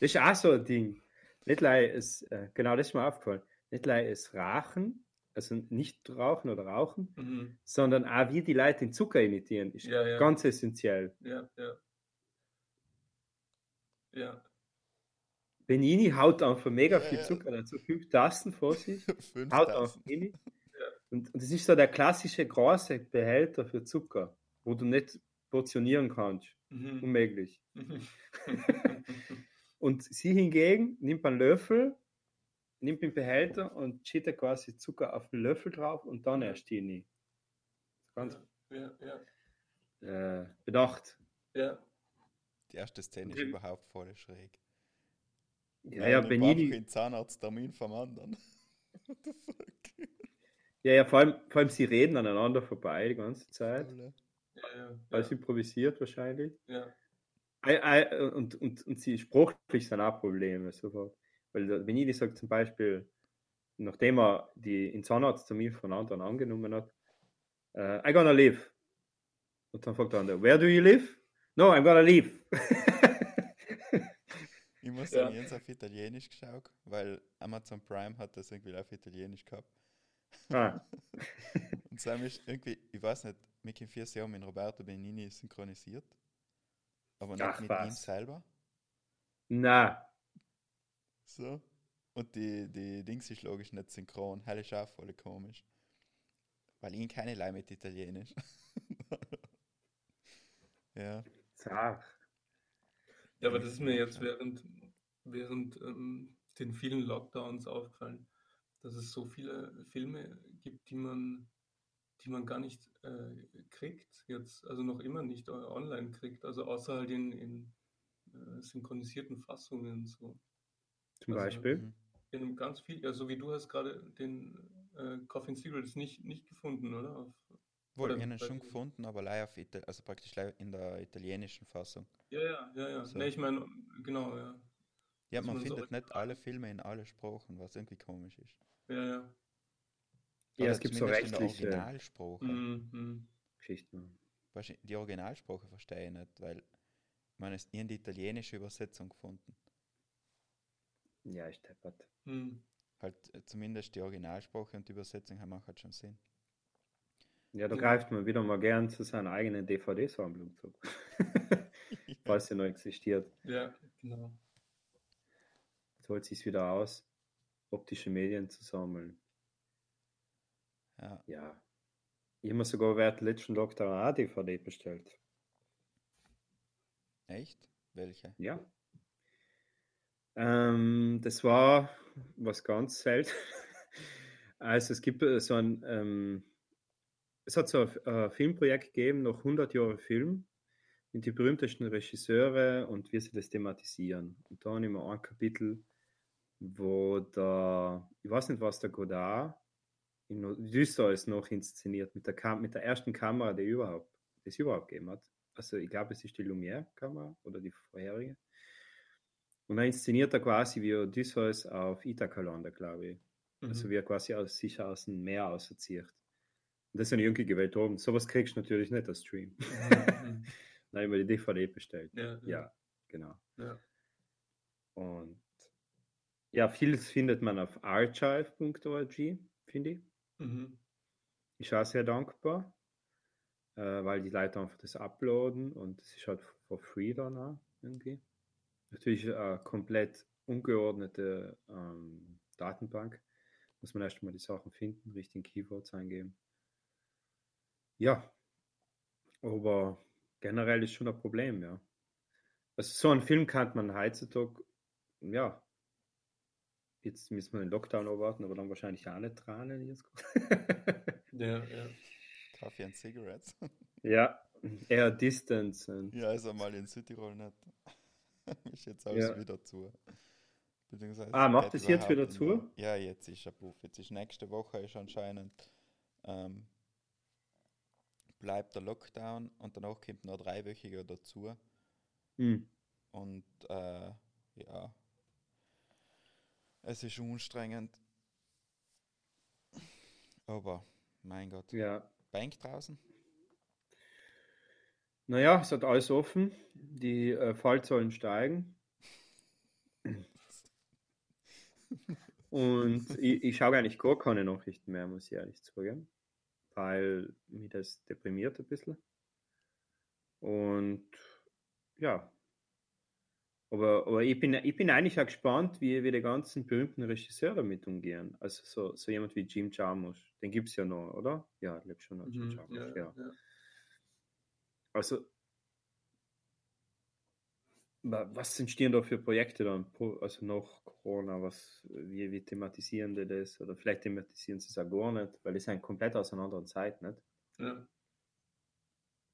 Das ist auch so ein Ding. Nicht es, äh, genau das ist mir aufgefallen. Nicht es Rachen, also nicht rauchen oder rauchen, Mhm. sondern auch wie die Leute den Zucker imitieren, ist Ja, ja. ganz essentiell. Ja, ja. ja. Benini haut einfach mega Ja, viel ja. Zucker dazu, fünf Tassen vor sich, Fünf haut Tassen. Benini. Und, und das ist so der klassische große Behälter für Zucker, wo du nicht portionieren kannst. Mhm. Unmöglich. Mhm. Und sie hingegen nimmt einen Löffel, nimmt den Behälter und schüttet quasi Zucker auf den Löffel drauf und dann erst die Ganz ja, ja, äh, bedacht. ja. Die erste Szene ist überhaupt voll schräg. Ja, ja, Benini, Den Zahnarzttermin vom anderen. What the fuck? ja, ja, vor allem, vor allem sie reden aneinander vorbei die ganze Zeit. Ja, ja, Alles ja, improvisiert wahrscheinlich. ja. Und, und, und sie sprachlich sind auch Probleme sofort. Weil der Benini sagt zum Beispiel, nachdem er die in Zahnarzttermin von anderen angenommen hat, äh, I gonna live. Und dann fragt der andere, where do you live? No, I'm gonna leave. Ich muss Ja. sagen, Jens auf Italienisch geschaut, weil Amazon Prime hat das irgendwie auf Italienisch gehabt. ah, Und Sam ist irgendwie, ich weiß nicht, mit in vier Jahren mit Roberto Benini synchronisiert. Aber nicht Ach, mit ihm was. selber. na, So. Und die, die Dings ist logisch nicht synchron. Hell ist auch voll komisch. Weil ihn keine Leih mit Italienisch. ja. zart. Ja, aber das ist mir jetzt während, während ähm, den vielen Lockdowns aufgefallen, dass es so viele Filme gibt, die man, die man gar nicht äh, kriegt, jetzt, also noch immer nicht online kriegt, also außer halt in, in äh, synchronisierten Fassungen so. Zum Also, Beispiel. Mhm. In ganz viel, ja, so wie du hast gerade den äh, Coffin Secrets nicht, nicht gefunden, oder? Auf, habe ihn schon den- gefunden, aber leider auf Ital also praktisch leider in der italienischen Fassung. ja, ja, ja, ja. So. Nee, ich meine, genau, ja. Ja, man man findet nicht alle Filme in alle Sprachen, was irgendwie komisch ist. Ja, ja. Ja, es gibt so rechtliche Originalsprache. Mhm, mhm. Geschichten. Die Originalsprache verstehe ich nicht, weil meine, es in die italienische Übersetzung gefunden. Ja, ich deppert. Mhm. Halt äh, zumindest die Originalsprache und die Übersetzung haben auch halt schon Sinn. Ja, da Ja. greift man wieder mal gern zu seiner eigenen DVD-Sammlung zu. Falls sie noch existiert. Ja, genau. Jetzt holt sich wieder aus, optische Medien zu sammeln. Ja, Ja. Ich habe mir sogar während dem letzten Lockdown auch DVD bestellt. echt? Welche? Ja. Ähm, das war was ganz selten. Also es gibt äh, so ein, ähm, es hat so ein äh, Filmprojekt gegeben, noch 100 Jahre Film, mit die berühmtesten Regisseure und wie sie das thematisieren. Und da habe ich mal ein Kapitel, wo der, ich weiß nicht, was der Godard in Düsseldorf noch inszeniert, mit der, Kam mit der ersten Kamera, die überhaupt, die es überhaupt gegeben hat. Also ich glaube, es ist die Lumière-Kamera oder die vorherige. Und dann inszeniert er quasi wie Odysseus auf Ithaka-Lande, glaube ich. Also Mhm. wie er quasi aus, sich aus dem Meer auserzieht. Und das ist eine junge Welt oben. Sowas kriegst du natürlich nicht als Stream. Mhm. Habe ich mir die DVD bestellt. Ja, Ja, genau. ja. Und ja, vieles findet man auf archive.org, finde ich. Mhm. Ich auch sehr dankbar, äh, weil die Leute einfach das uploaden und es ist halt for free dann auch irgendwie. Natürlich eine komplett ungeordnete ähm, Datenbank. Muss man erstmal die Sachen finden, richtigen Keywords eingeben. Ja, aber generell ist schon ein Problem, ja. Also so einen Film kann man heutzutage, ja, jetzt müssen wir den Lockdown erwarten, aber dann wahrscheinlich auch nicht Tranen jetzt. Ja, ja. Kaffee and Cigarettes. Ja, eher Distance. Und ja, ist einmal in Südtirol nicht. ist jetzt alles Ja. wieder zu. Ah, macht es jetzt wieder zu? Ja, jetzt ist er Puff. Jetzt ist nächste Woche ist anscheinend ähm, bleibt der Lockdown und danach kommt noch dreiwöchiger dazu. Hm. Und äh, ja, es ist anstrengend. Aber mein Gott, Ja, Bank draußen? naja, es hat alles offen. Die äh, Fallzahlen steigen. Und ich, ich schaue eigentlich gar keine Nachrichten mehr, muss ich ehrlich zugeben. Weil mich das deprimiert ein bisschen. Und ja. Aber, aber ich, bin, ich bin eigentlich auch gespannt, wie, wie die ganzen berühmten Regisseure damit umgehen. Also so, so jemand wie Jim Jarmusch, den gibt es ja noch, oder? Ja, ich glaube schon noch, Jim Mhm, Jarmusch, ja, ja. ja. Also, wa- was entstehen da für Projekte dann, also nach Corona, was, wie, wie thematisieren die das? Oder vielleicht thematisieren sie es auch gar nicht, weil ist eine komplett aus einer anderen Zeit, nicht? ja.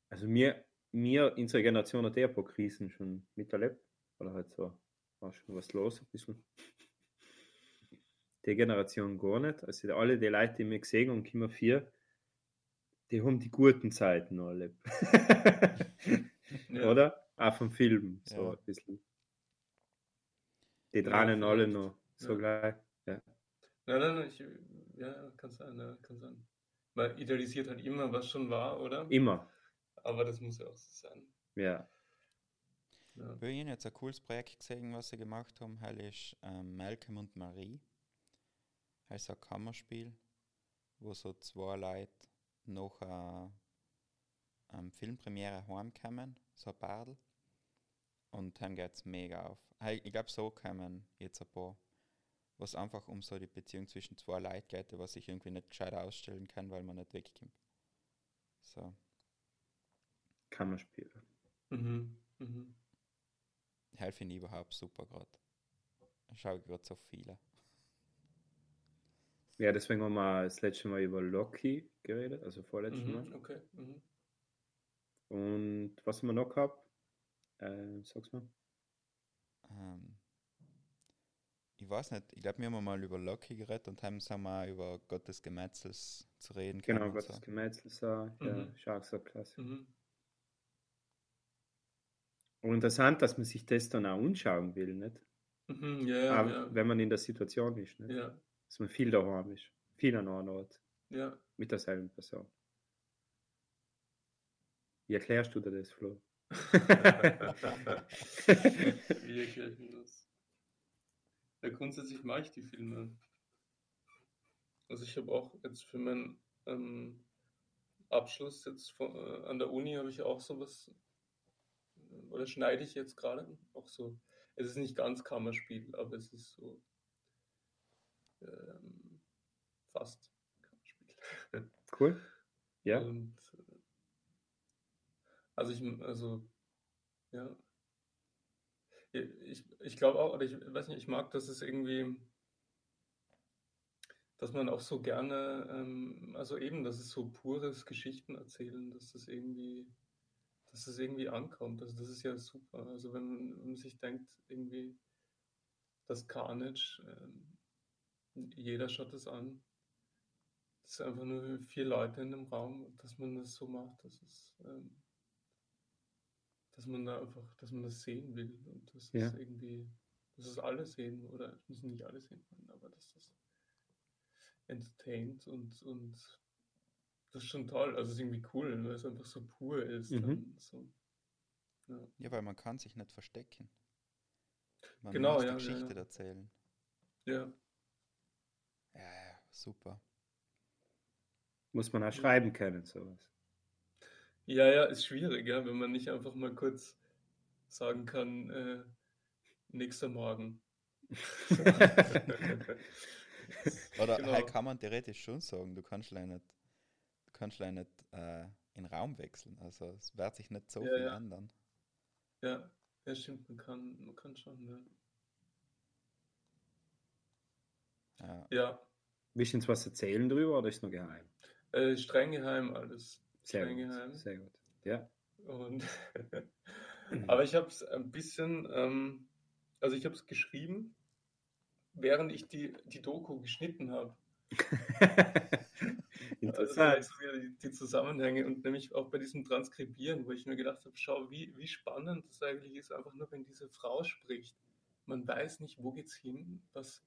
Also mir, mir, unsere Generation hat eh ein paar Krisen schon miterlebt. Oder halt so, war schon was los ein bisschen. Die Generation gar nicht. Also alle die Leute, die mich gesehen und Kimmer 4, die haben die guten Zeiten erlebt. Ja. Oder? Auch vom Film, so Ja. ein bisschen. Die Ja, Tränen alle noch so Ja. gleich. Nein, nein, nein, ich, ja, ja, kann sein, ja, kann sein. Weil idealisiert halt immer, was schon war, oder? Immer. Aber das muss ja auch so sein. Ja. Ja. Wir haben jetzt ein cooles Projekt gesehen, was sie gemacht haben. Heil ist ähm, Malcolm und Marie. Heißt ein Kammerspiel, wo so zwei Leute nach einer ähm, Filmpremiere heimkommen, so ein Paardl. Und dann geht es mega auf. Heil, ich glaube, so kommen jetzt ein paar, was einfach um so die Beziehung zwischen zwei Leuten geht, was ich irgendwie nicht gescheit ausstellen kann, weil man nicht wegkommt. So. Kammerspiel. Mhm. Mhm. Ich überhaupt super gerade. Schaue ich gerade so viele. Ja, deswegen haben wir das letzte Mal über Loki geredet, also vorletztes Mal. Mhm. Okay. Mhm. Und was haben wir noch gehabt? Äh, sag's mal. Ähm, ich weiß nicht, ich glaube, wir haben mal über Loki geredet und haben sind wir über Gottes Gemetzels zu reden Genau, Gottes so. Gemetzel, so, ja, Mhm. so klasse. Mhm. Und interessant, dass man sich das dann auch anschauen will, nicht? Mhm. Ja, ja, Aber ja. wenn man in der Situation ist, nicht? ja. Dass man viel daheim ist, viel an einem Ort, Ja. mit derselben Person. Wie erklärst du dir das, Flo? Wie erkläre ich mir das? Ja, grundsätzlich mag ich die Filme. Also ich habe auch jetzt für meinen ähm, Abschluss jetzt von, äh, an der Uni habe ich auch sowas, oder schneide ich jetzt gerade auch so. Es ist nicht ganz Kammerspiel, aber es ist so ähm, fast Kammerspiel. Cool? Ja? Und äh, also ich, also ja. Ja, Ich, ich glaube auch, oder ich weiß nicht, ich mag, dass es irgendwie, dass man auch so gerne, ähm, also eben, dass es so pures Geschichten erzählen, dass das irgendwie, dass das irgendwie ankommt. Also das ist ja super. Also wenn, man- wenn man sich denkt, irgendwie, das Carnage, ähm, jeder schaut das an. Es sind einfach nur vier Leute in dem Raum dass man das so macht, dass es, ähm, dass man da einfach, dass man das sehen will und dass Ja. es irgendwie, dass es alle sehen oder es müssen nicht alle sehen aber dass das entertaint und, und das ist schon toll. Also es ist irgendwie cool, weil es einfach so pur ist. Mhm. Dann, so. ja. Ja, weil man kann sich nicht verstecken. Man Genau, muss ja, die ja, Geschichte ja. erzählen. ja, Ja, super. Muss man auch schreiben können, sowas. ja, ja, ist schwierig, ja, wenn man nicht einfach mal kurz sagen kann, äh, nächster Morgen. Oder Genau. kann man theoretisch schon sagen, du kannst leider nicht, kannst leider nicht äh, in Raum wechseln. Also es wird sich nicht so Ja, viel ja. ändern. Ja, ja, stimmt, man kann, man kann schon, ja. Ja. Ja, Willst du uns was erzählen drüber oder ist noch geheim? äh, streng geheim alles. Sehr Streng gut. geheim. Sehr gut. Ja. Und aber ich habe es ein bisschen, ähm, also ich habe es geschrieben, während ich die, die Doku geschnitten habe. Also Interessant. so wieder die, Zusammenhänge und nämlich auch bei diesem Transkribieren, wo ich mir gedacht habe, schau, wie, wie spannend das eigentlich ist, einfach nur, wenn diese Frau spricht. Man weiß nicht, wo geht's hin, was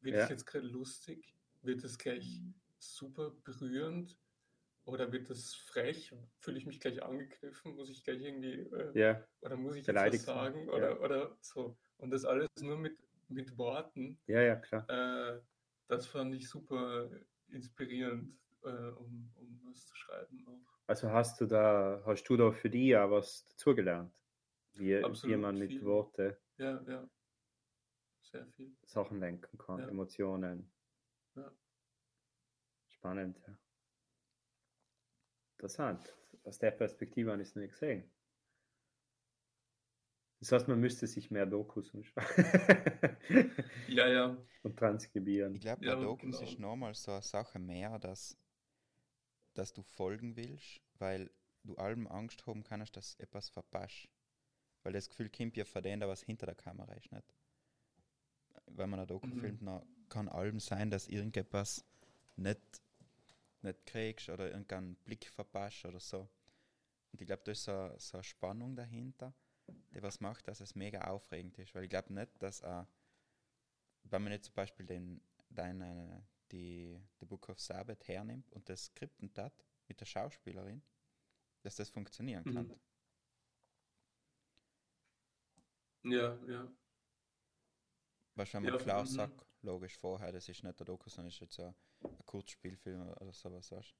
wird Ja. es jetzt gerade lustig, wird es gleich super berührend oder wird es frech, fühle ich mich gleich angegriffen, muss ich gleich irgendwie äh, Ja, oder muss ich jetzt was sagen ja. oder, oder so. Und das alles nur mit, mit Worten. ja, ja, klar. Äh, das fand ich super inspirierend, äh, um, um was zu schreiben auch. Also hast du da, hast du da für dich auch was dazugelernt? Wie, wie man mit viel. Worten Ja, ja. Sehr viel. Sachen lenken kann, Ja. Emotionen. Ja. Spannend, ja. Interessant. Aus der Perspektive habe ich es nicht gesehen. Das heißt, man müsste sich mehr Dokus anschauen Ja, ja. und transkribieren. Ich glaube, Ja, bei Dokus genau. ist nochmal so eine Sache mehr, dass, dass du folgen willst, weil du allem Angst haben kannst, dass etwas verpasst. Weil das Gefühl kommt ja von denen, der was hinter der Kamera ist, nicht? Wenn man ein Doku Mhm. filmt, dann kann allem sein, dass irgendetwas nicht, nicht kriegst oder irgendeinen Blick verpasst oder so. Und ich glaube, da ist so, so eine Spannung dahinter, die was macht, dass es mega aufregend ist. Weil ich glaube nicht, dass äh, wenn man jetzt zum Beispiel den, deine, die, The Book of Sabbath hernimmt und das skripten hat mit der Schauspielerin, dass das funktionieren Mhm. kann. Ja, ja. Weißt du, wenn man Ja, klar mhm. sagt, logisch vorher, das ist nicht der Doku, sondern ist jetzt ein, ein Kurzspielfilm oder oder sowas. Weißt?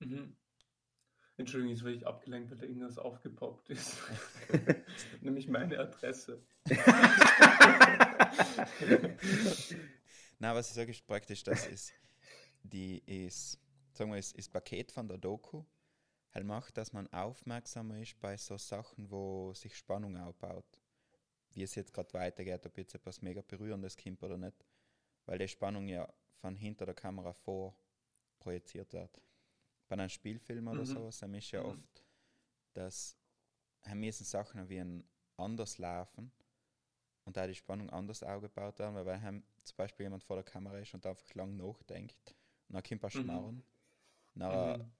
du. Mhm. Entschuldigung, jetzt werde ich abgelenkt, weil da irgendwas aufgepoppt ist. Nämlich meine Adresse. Nein, was ich sage, ist praktisch, das ist, die ist, sagen wir, ist, ist Paket von der Doku, halt macht, dass man aufmerksamer ist bei so Sachen, wo sich Spannung aufbaut. Wie es jetzt gerade weitergeht, ob jetzt etwas mega Berührendes kommt oder nicht. Weil die Spannung ja von hinter der Kamera vor projiziert wird. Bei einem Spielfilm oder Mhm. sowas, ist ja Mhm. oft, dass haben müssen Sachen wie ein anders laufen und da die Spannung anders aufgebaut werden, weil wenn zum Beispiel jemand vor der Kamera ist und einfach lang nachdenkt und dann kommt ein Mhm. Schmarrn, dann Mhm.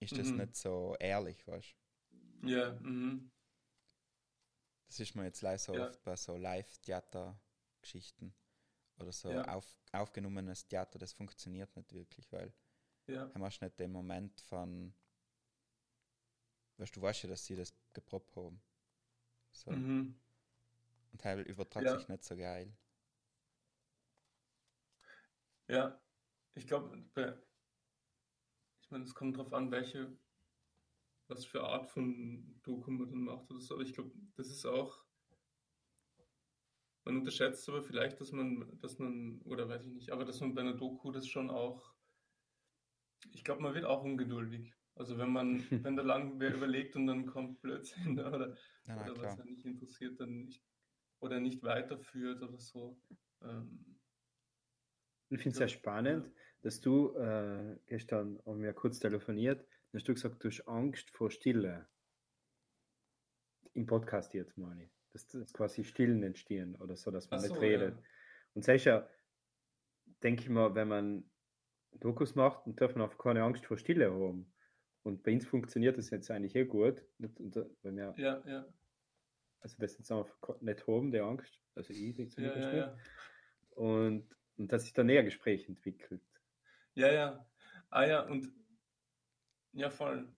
ist das Mhm. nicht so ehrlich, weißt du? Ja, mhm. Das ist mir jetzt leider so Ja. oft bei so Live-Theater-Geschichten oder so Ja. auf, aufgenommenes Theater, das funktioniert nicht wirklich, weil ja, du hast nicht den Moment von, weißt du, du weißt ja, dass sie das geprobt haben. So. mhm. Und Teil übertragt Ja. sich nicht so geil. ja. Ich glaube, ich meine, es kommt darauf an, welche, was für Art von Doku man dann macht oder so. Aber ich glaube, das ist auch, man unterschätzt aber vielleicht, dass man, dass man, oder weiß ich nicht, aber dass man bei einer Doku das schon auch, ich glaube, man wird auch ungeduldig. Also wenn man, wenn da lang wer überlegt und dann kommt Blödsinn oder, Nein, nein, oder was er nicht interessiert, dann nicht, oder nicht weiterführt oder so. Ähm, Ich finde es sehr spannend, dass du äh, gestern haben wir kurz telefoniert, dann hast du gesagt, du hast Angst vor Stille. Im Podcast jetzt meine ich. Dass, dass quasi Stillen entstehen oder so, dass man Ach nicht so, redet. ja. Und ja, denke ich mal, wenn man Dokus macht, dann darf man auch keine Angst vor Stille haben. Und bei uns funktioniert das jetzt eigentlich eh gut. Und, und, wenn wir, Ja, ja, also das jetzt einfach nicht haben, die Angst. Also ich die ja, ja, ja. Und, und dass sich da näher Gespräch entwickelt. Ja, ja. Ah ja, und ja, voll.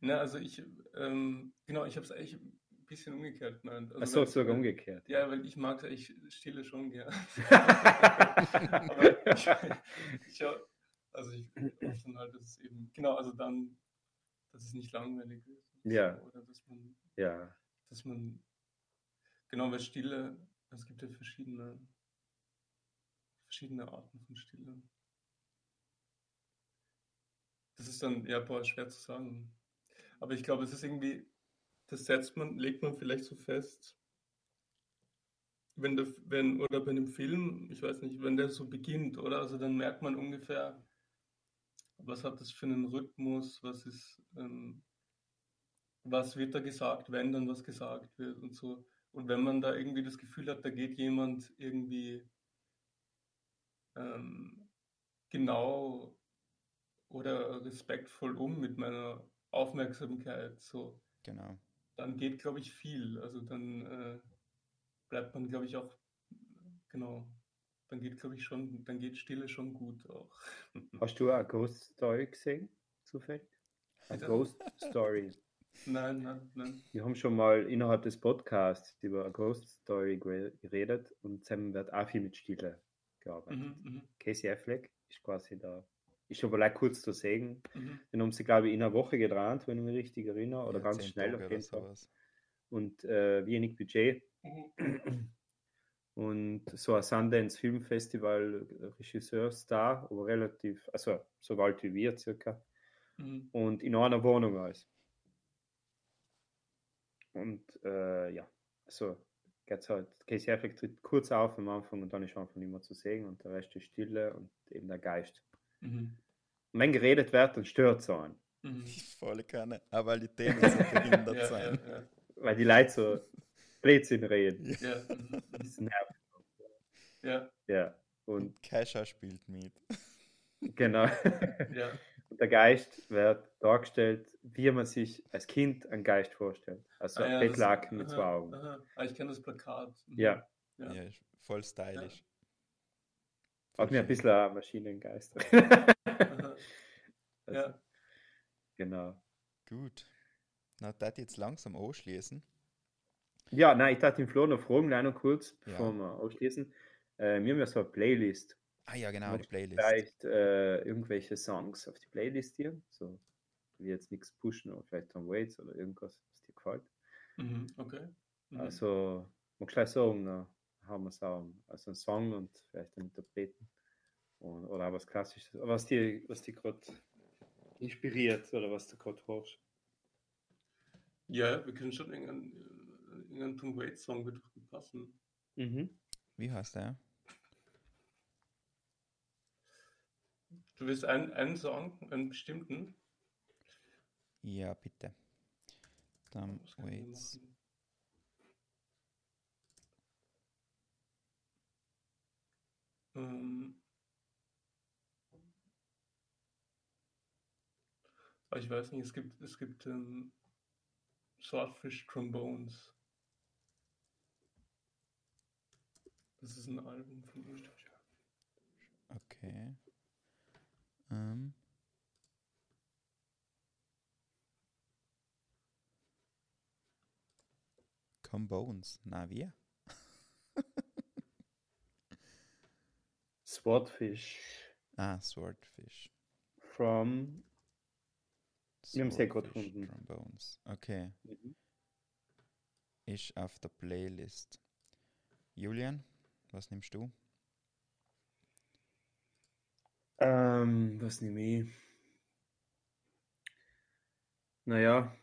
Na, also ich, ähm, genau, ich habe es eigentlich ein bisschen umgekehrt gemeint. Also Achso, sogar weil- umgekehrt. Ja, weil ich mag ich stille schon gern. Aber ich, ich, also ich hoffe dann halt, dass es eben, genau, also dann, dass es nicht langweilig wird. Ja. Oder dass man, Ja, dass man, genau, weil Stille, es gibt ja verschiedene, verschiedene Arten von Stille. Das ist dann, ja, boah, schwer zu sagen. Aber ich glaube, es ist irgendwie, das setzt man, legt man vielleicht so fest, wenn der, wenn, oder bei einem Film, ich weiß nicht, wenn der so beginnt, oder? Also dann merkt man ungefähr, was hat das für einen Rhythmus, was ist, ähm, was wird da gesagt, wenn dann was gesagt wird und so. Und wenn man da irgendwie das Gefühl hat, da geht jemand irgendwie ähm, genau oder respektvoll um mit meiner Aufmerksamkeit, so, Genau. dann geht, glaube ich, viel. Also dann äh, bleibt man, glaube ich, auch, genau, dann geht, glaube ich, schon, dann geht Stille schon gut auch. Hast du eine Ghost Story gesehen? Zufällig? Eine? Ghost Story. Nein, nein, nein. Wir haben schon mal innerhalb des Podcasts über eine Ghost Story gere- geredet und zusammen wird auch viel mit Stille gearbeitet. Mhm, mhm, Casey Affleck ist quasi da. Ist schon vielleicht kurz zu sehen. mhm. Den haben sie, glaube ich, in einer Woche gedreht, wenn ich mich richtig erinnere. Oder Ja, ganz schnell Tage auf jeden Fall. sowas. und äh, wenig Budget. Und so ein Sundance Filmfestival Regisseurstar, aber relativ, also so alt wie wir circa. Mhm. Und in einer Wohnung alles. Und äh, ja, so geht's halt. Casey Affleck tritt kurz auf am Anfang und dann ist einfach nicht mehr zu sehen und der Rest ist Stille und eben der Geist. Mhm. Und wenn geredet wird, dann stört es einen. Mhm. Voll keine. Aber weil die Themen so behindert Ja, sein. ja, ja. Weil die Leute so Blödsinn reden. Ja, mhm. Das nervt. ja, Ja. Und Kesha spielt mit. genau. ja. Und der Geist wird dargestellt, wie man sich als Kind einen Geist vorstellt. Also Ah, ein ja, das- Bettlaken mit aha, zwei Augen. aha. Ah, ich kenne das Plakat. Mhm. Ja, Ja. Ja, voll stylisch. hat mir ein bisschen ein Maschinengeist. Also, Ja. Genau. Gut. Na, das jetzt langsam anschließen. Ja, nein, ich dachte im Flo noch fragen, gleich noch kurz, bevor Ja. wir ausschließen. Äh, wir haben ja so eine Playlist. Ah ja, genau, die Playlist. Vielleicht äh, irgendwelche Songs auf die Playlist hier. So, wir jetzt nichts pushen, aber vielleicht Tom Waits oder irgendwas, was dir gefällt. Mhm. Okay. Mhm. Also, ich gleich sagen, dann haben wir es auch. Also einen Song und vielleicht einen Interpreten. Und, oder auch was Klassisches. Was dir was die gerade inspiriert oder was du gerade hörst. Ja, wir können schon irgendeinen, äh, irgendeinen Tom Waits Song wird passen. Mhm. Wie heißt der? Du willst einen, einen Song, einen bestimmten? Ja, bitte. Waits. machen? Ähm, ah, ich weiß nicht, es gibt, es gibt ähm, Swordfish Trombones. Das ist ein Album von ihm. Okay. Ähm. Combones. Na, wir? Swordfish Ah, Swordfish. from. Wir haben's ja gerade Swordfish gefunden. Trombones. Okay. Mhm. Ist auf der Playlist. Julian, was nimmst du? Ähm, was nehme ich? Naja,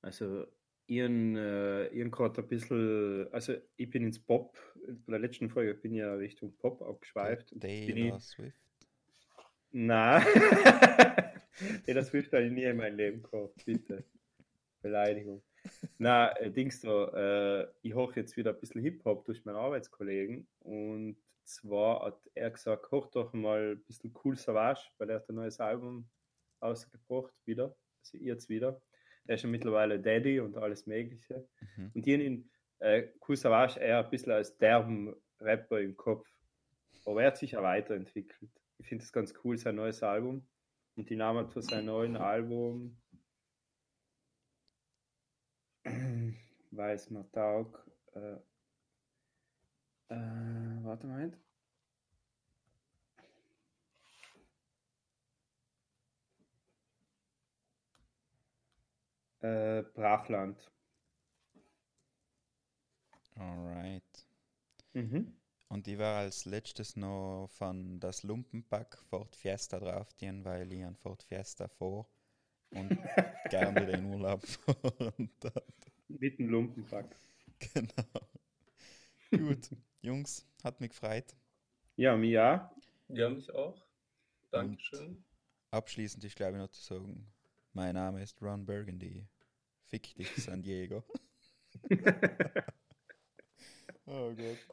also ihren, äh, ihren gerade ein bisschen, also ich bin ins Pop, bei der letzten Folge bin ich ja Richtung Pop abgeschweift. Taylor ich, Swift. na, Taylor Swift habe ich nie in meinem Leben gehabt, bitte. Beleidigung. Na, äh, Dings da, äh, ich höre jetzt wieder ein bisschen Hip-Hop durch meinen Arbeitskollegen und zwar hat er gesagt, hoch doch mal ein bisschen Cool Savage, weil er hat ein neues Album ausgebracht, wieder, also jetzt wieder. Er ist ja mittlerweile Daddy und alles Mögliche. Mhm. Und ich habe ihn, äh, Cool Savage, eher ein bisschen als derben Rapper im Kopf. Aber er hat sich ja weiterentwickelt. Ich finde es ganz cool, sein neues Album. Und die Namen für sein neues Album weiß man taug. Äh, äh, warte mal. Äh, Brachland. Alright. Mhm. Und ich war als letztes noch von das Lumpenpack Ford Fiesta drauf, gehen, weil ich an Ford Fiesta vor und gerne in Urlaub fahren. Mit dem Lumpenpack. genau. Gut, Jungs, hat mich gefreut. Ja, mir ja. Ja, mich auch. Dankeschön. Abschließend ist, glaube ich, noch zu sagen, mein Name ist Ron Burgundy. Fick dich, San Diego. oh Gott.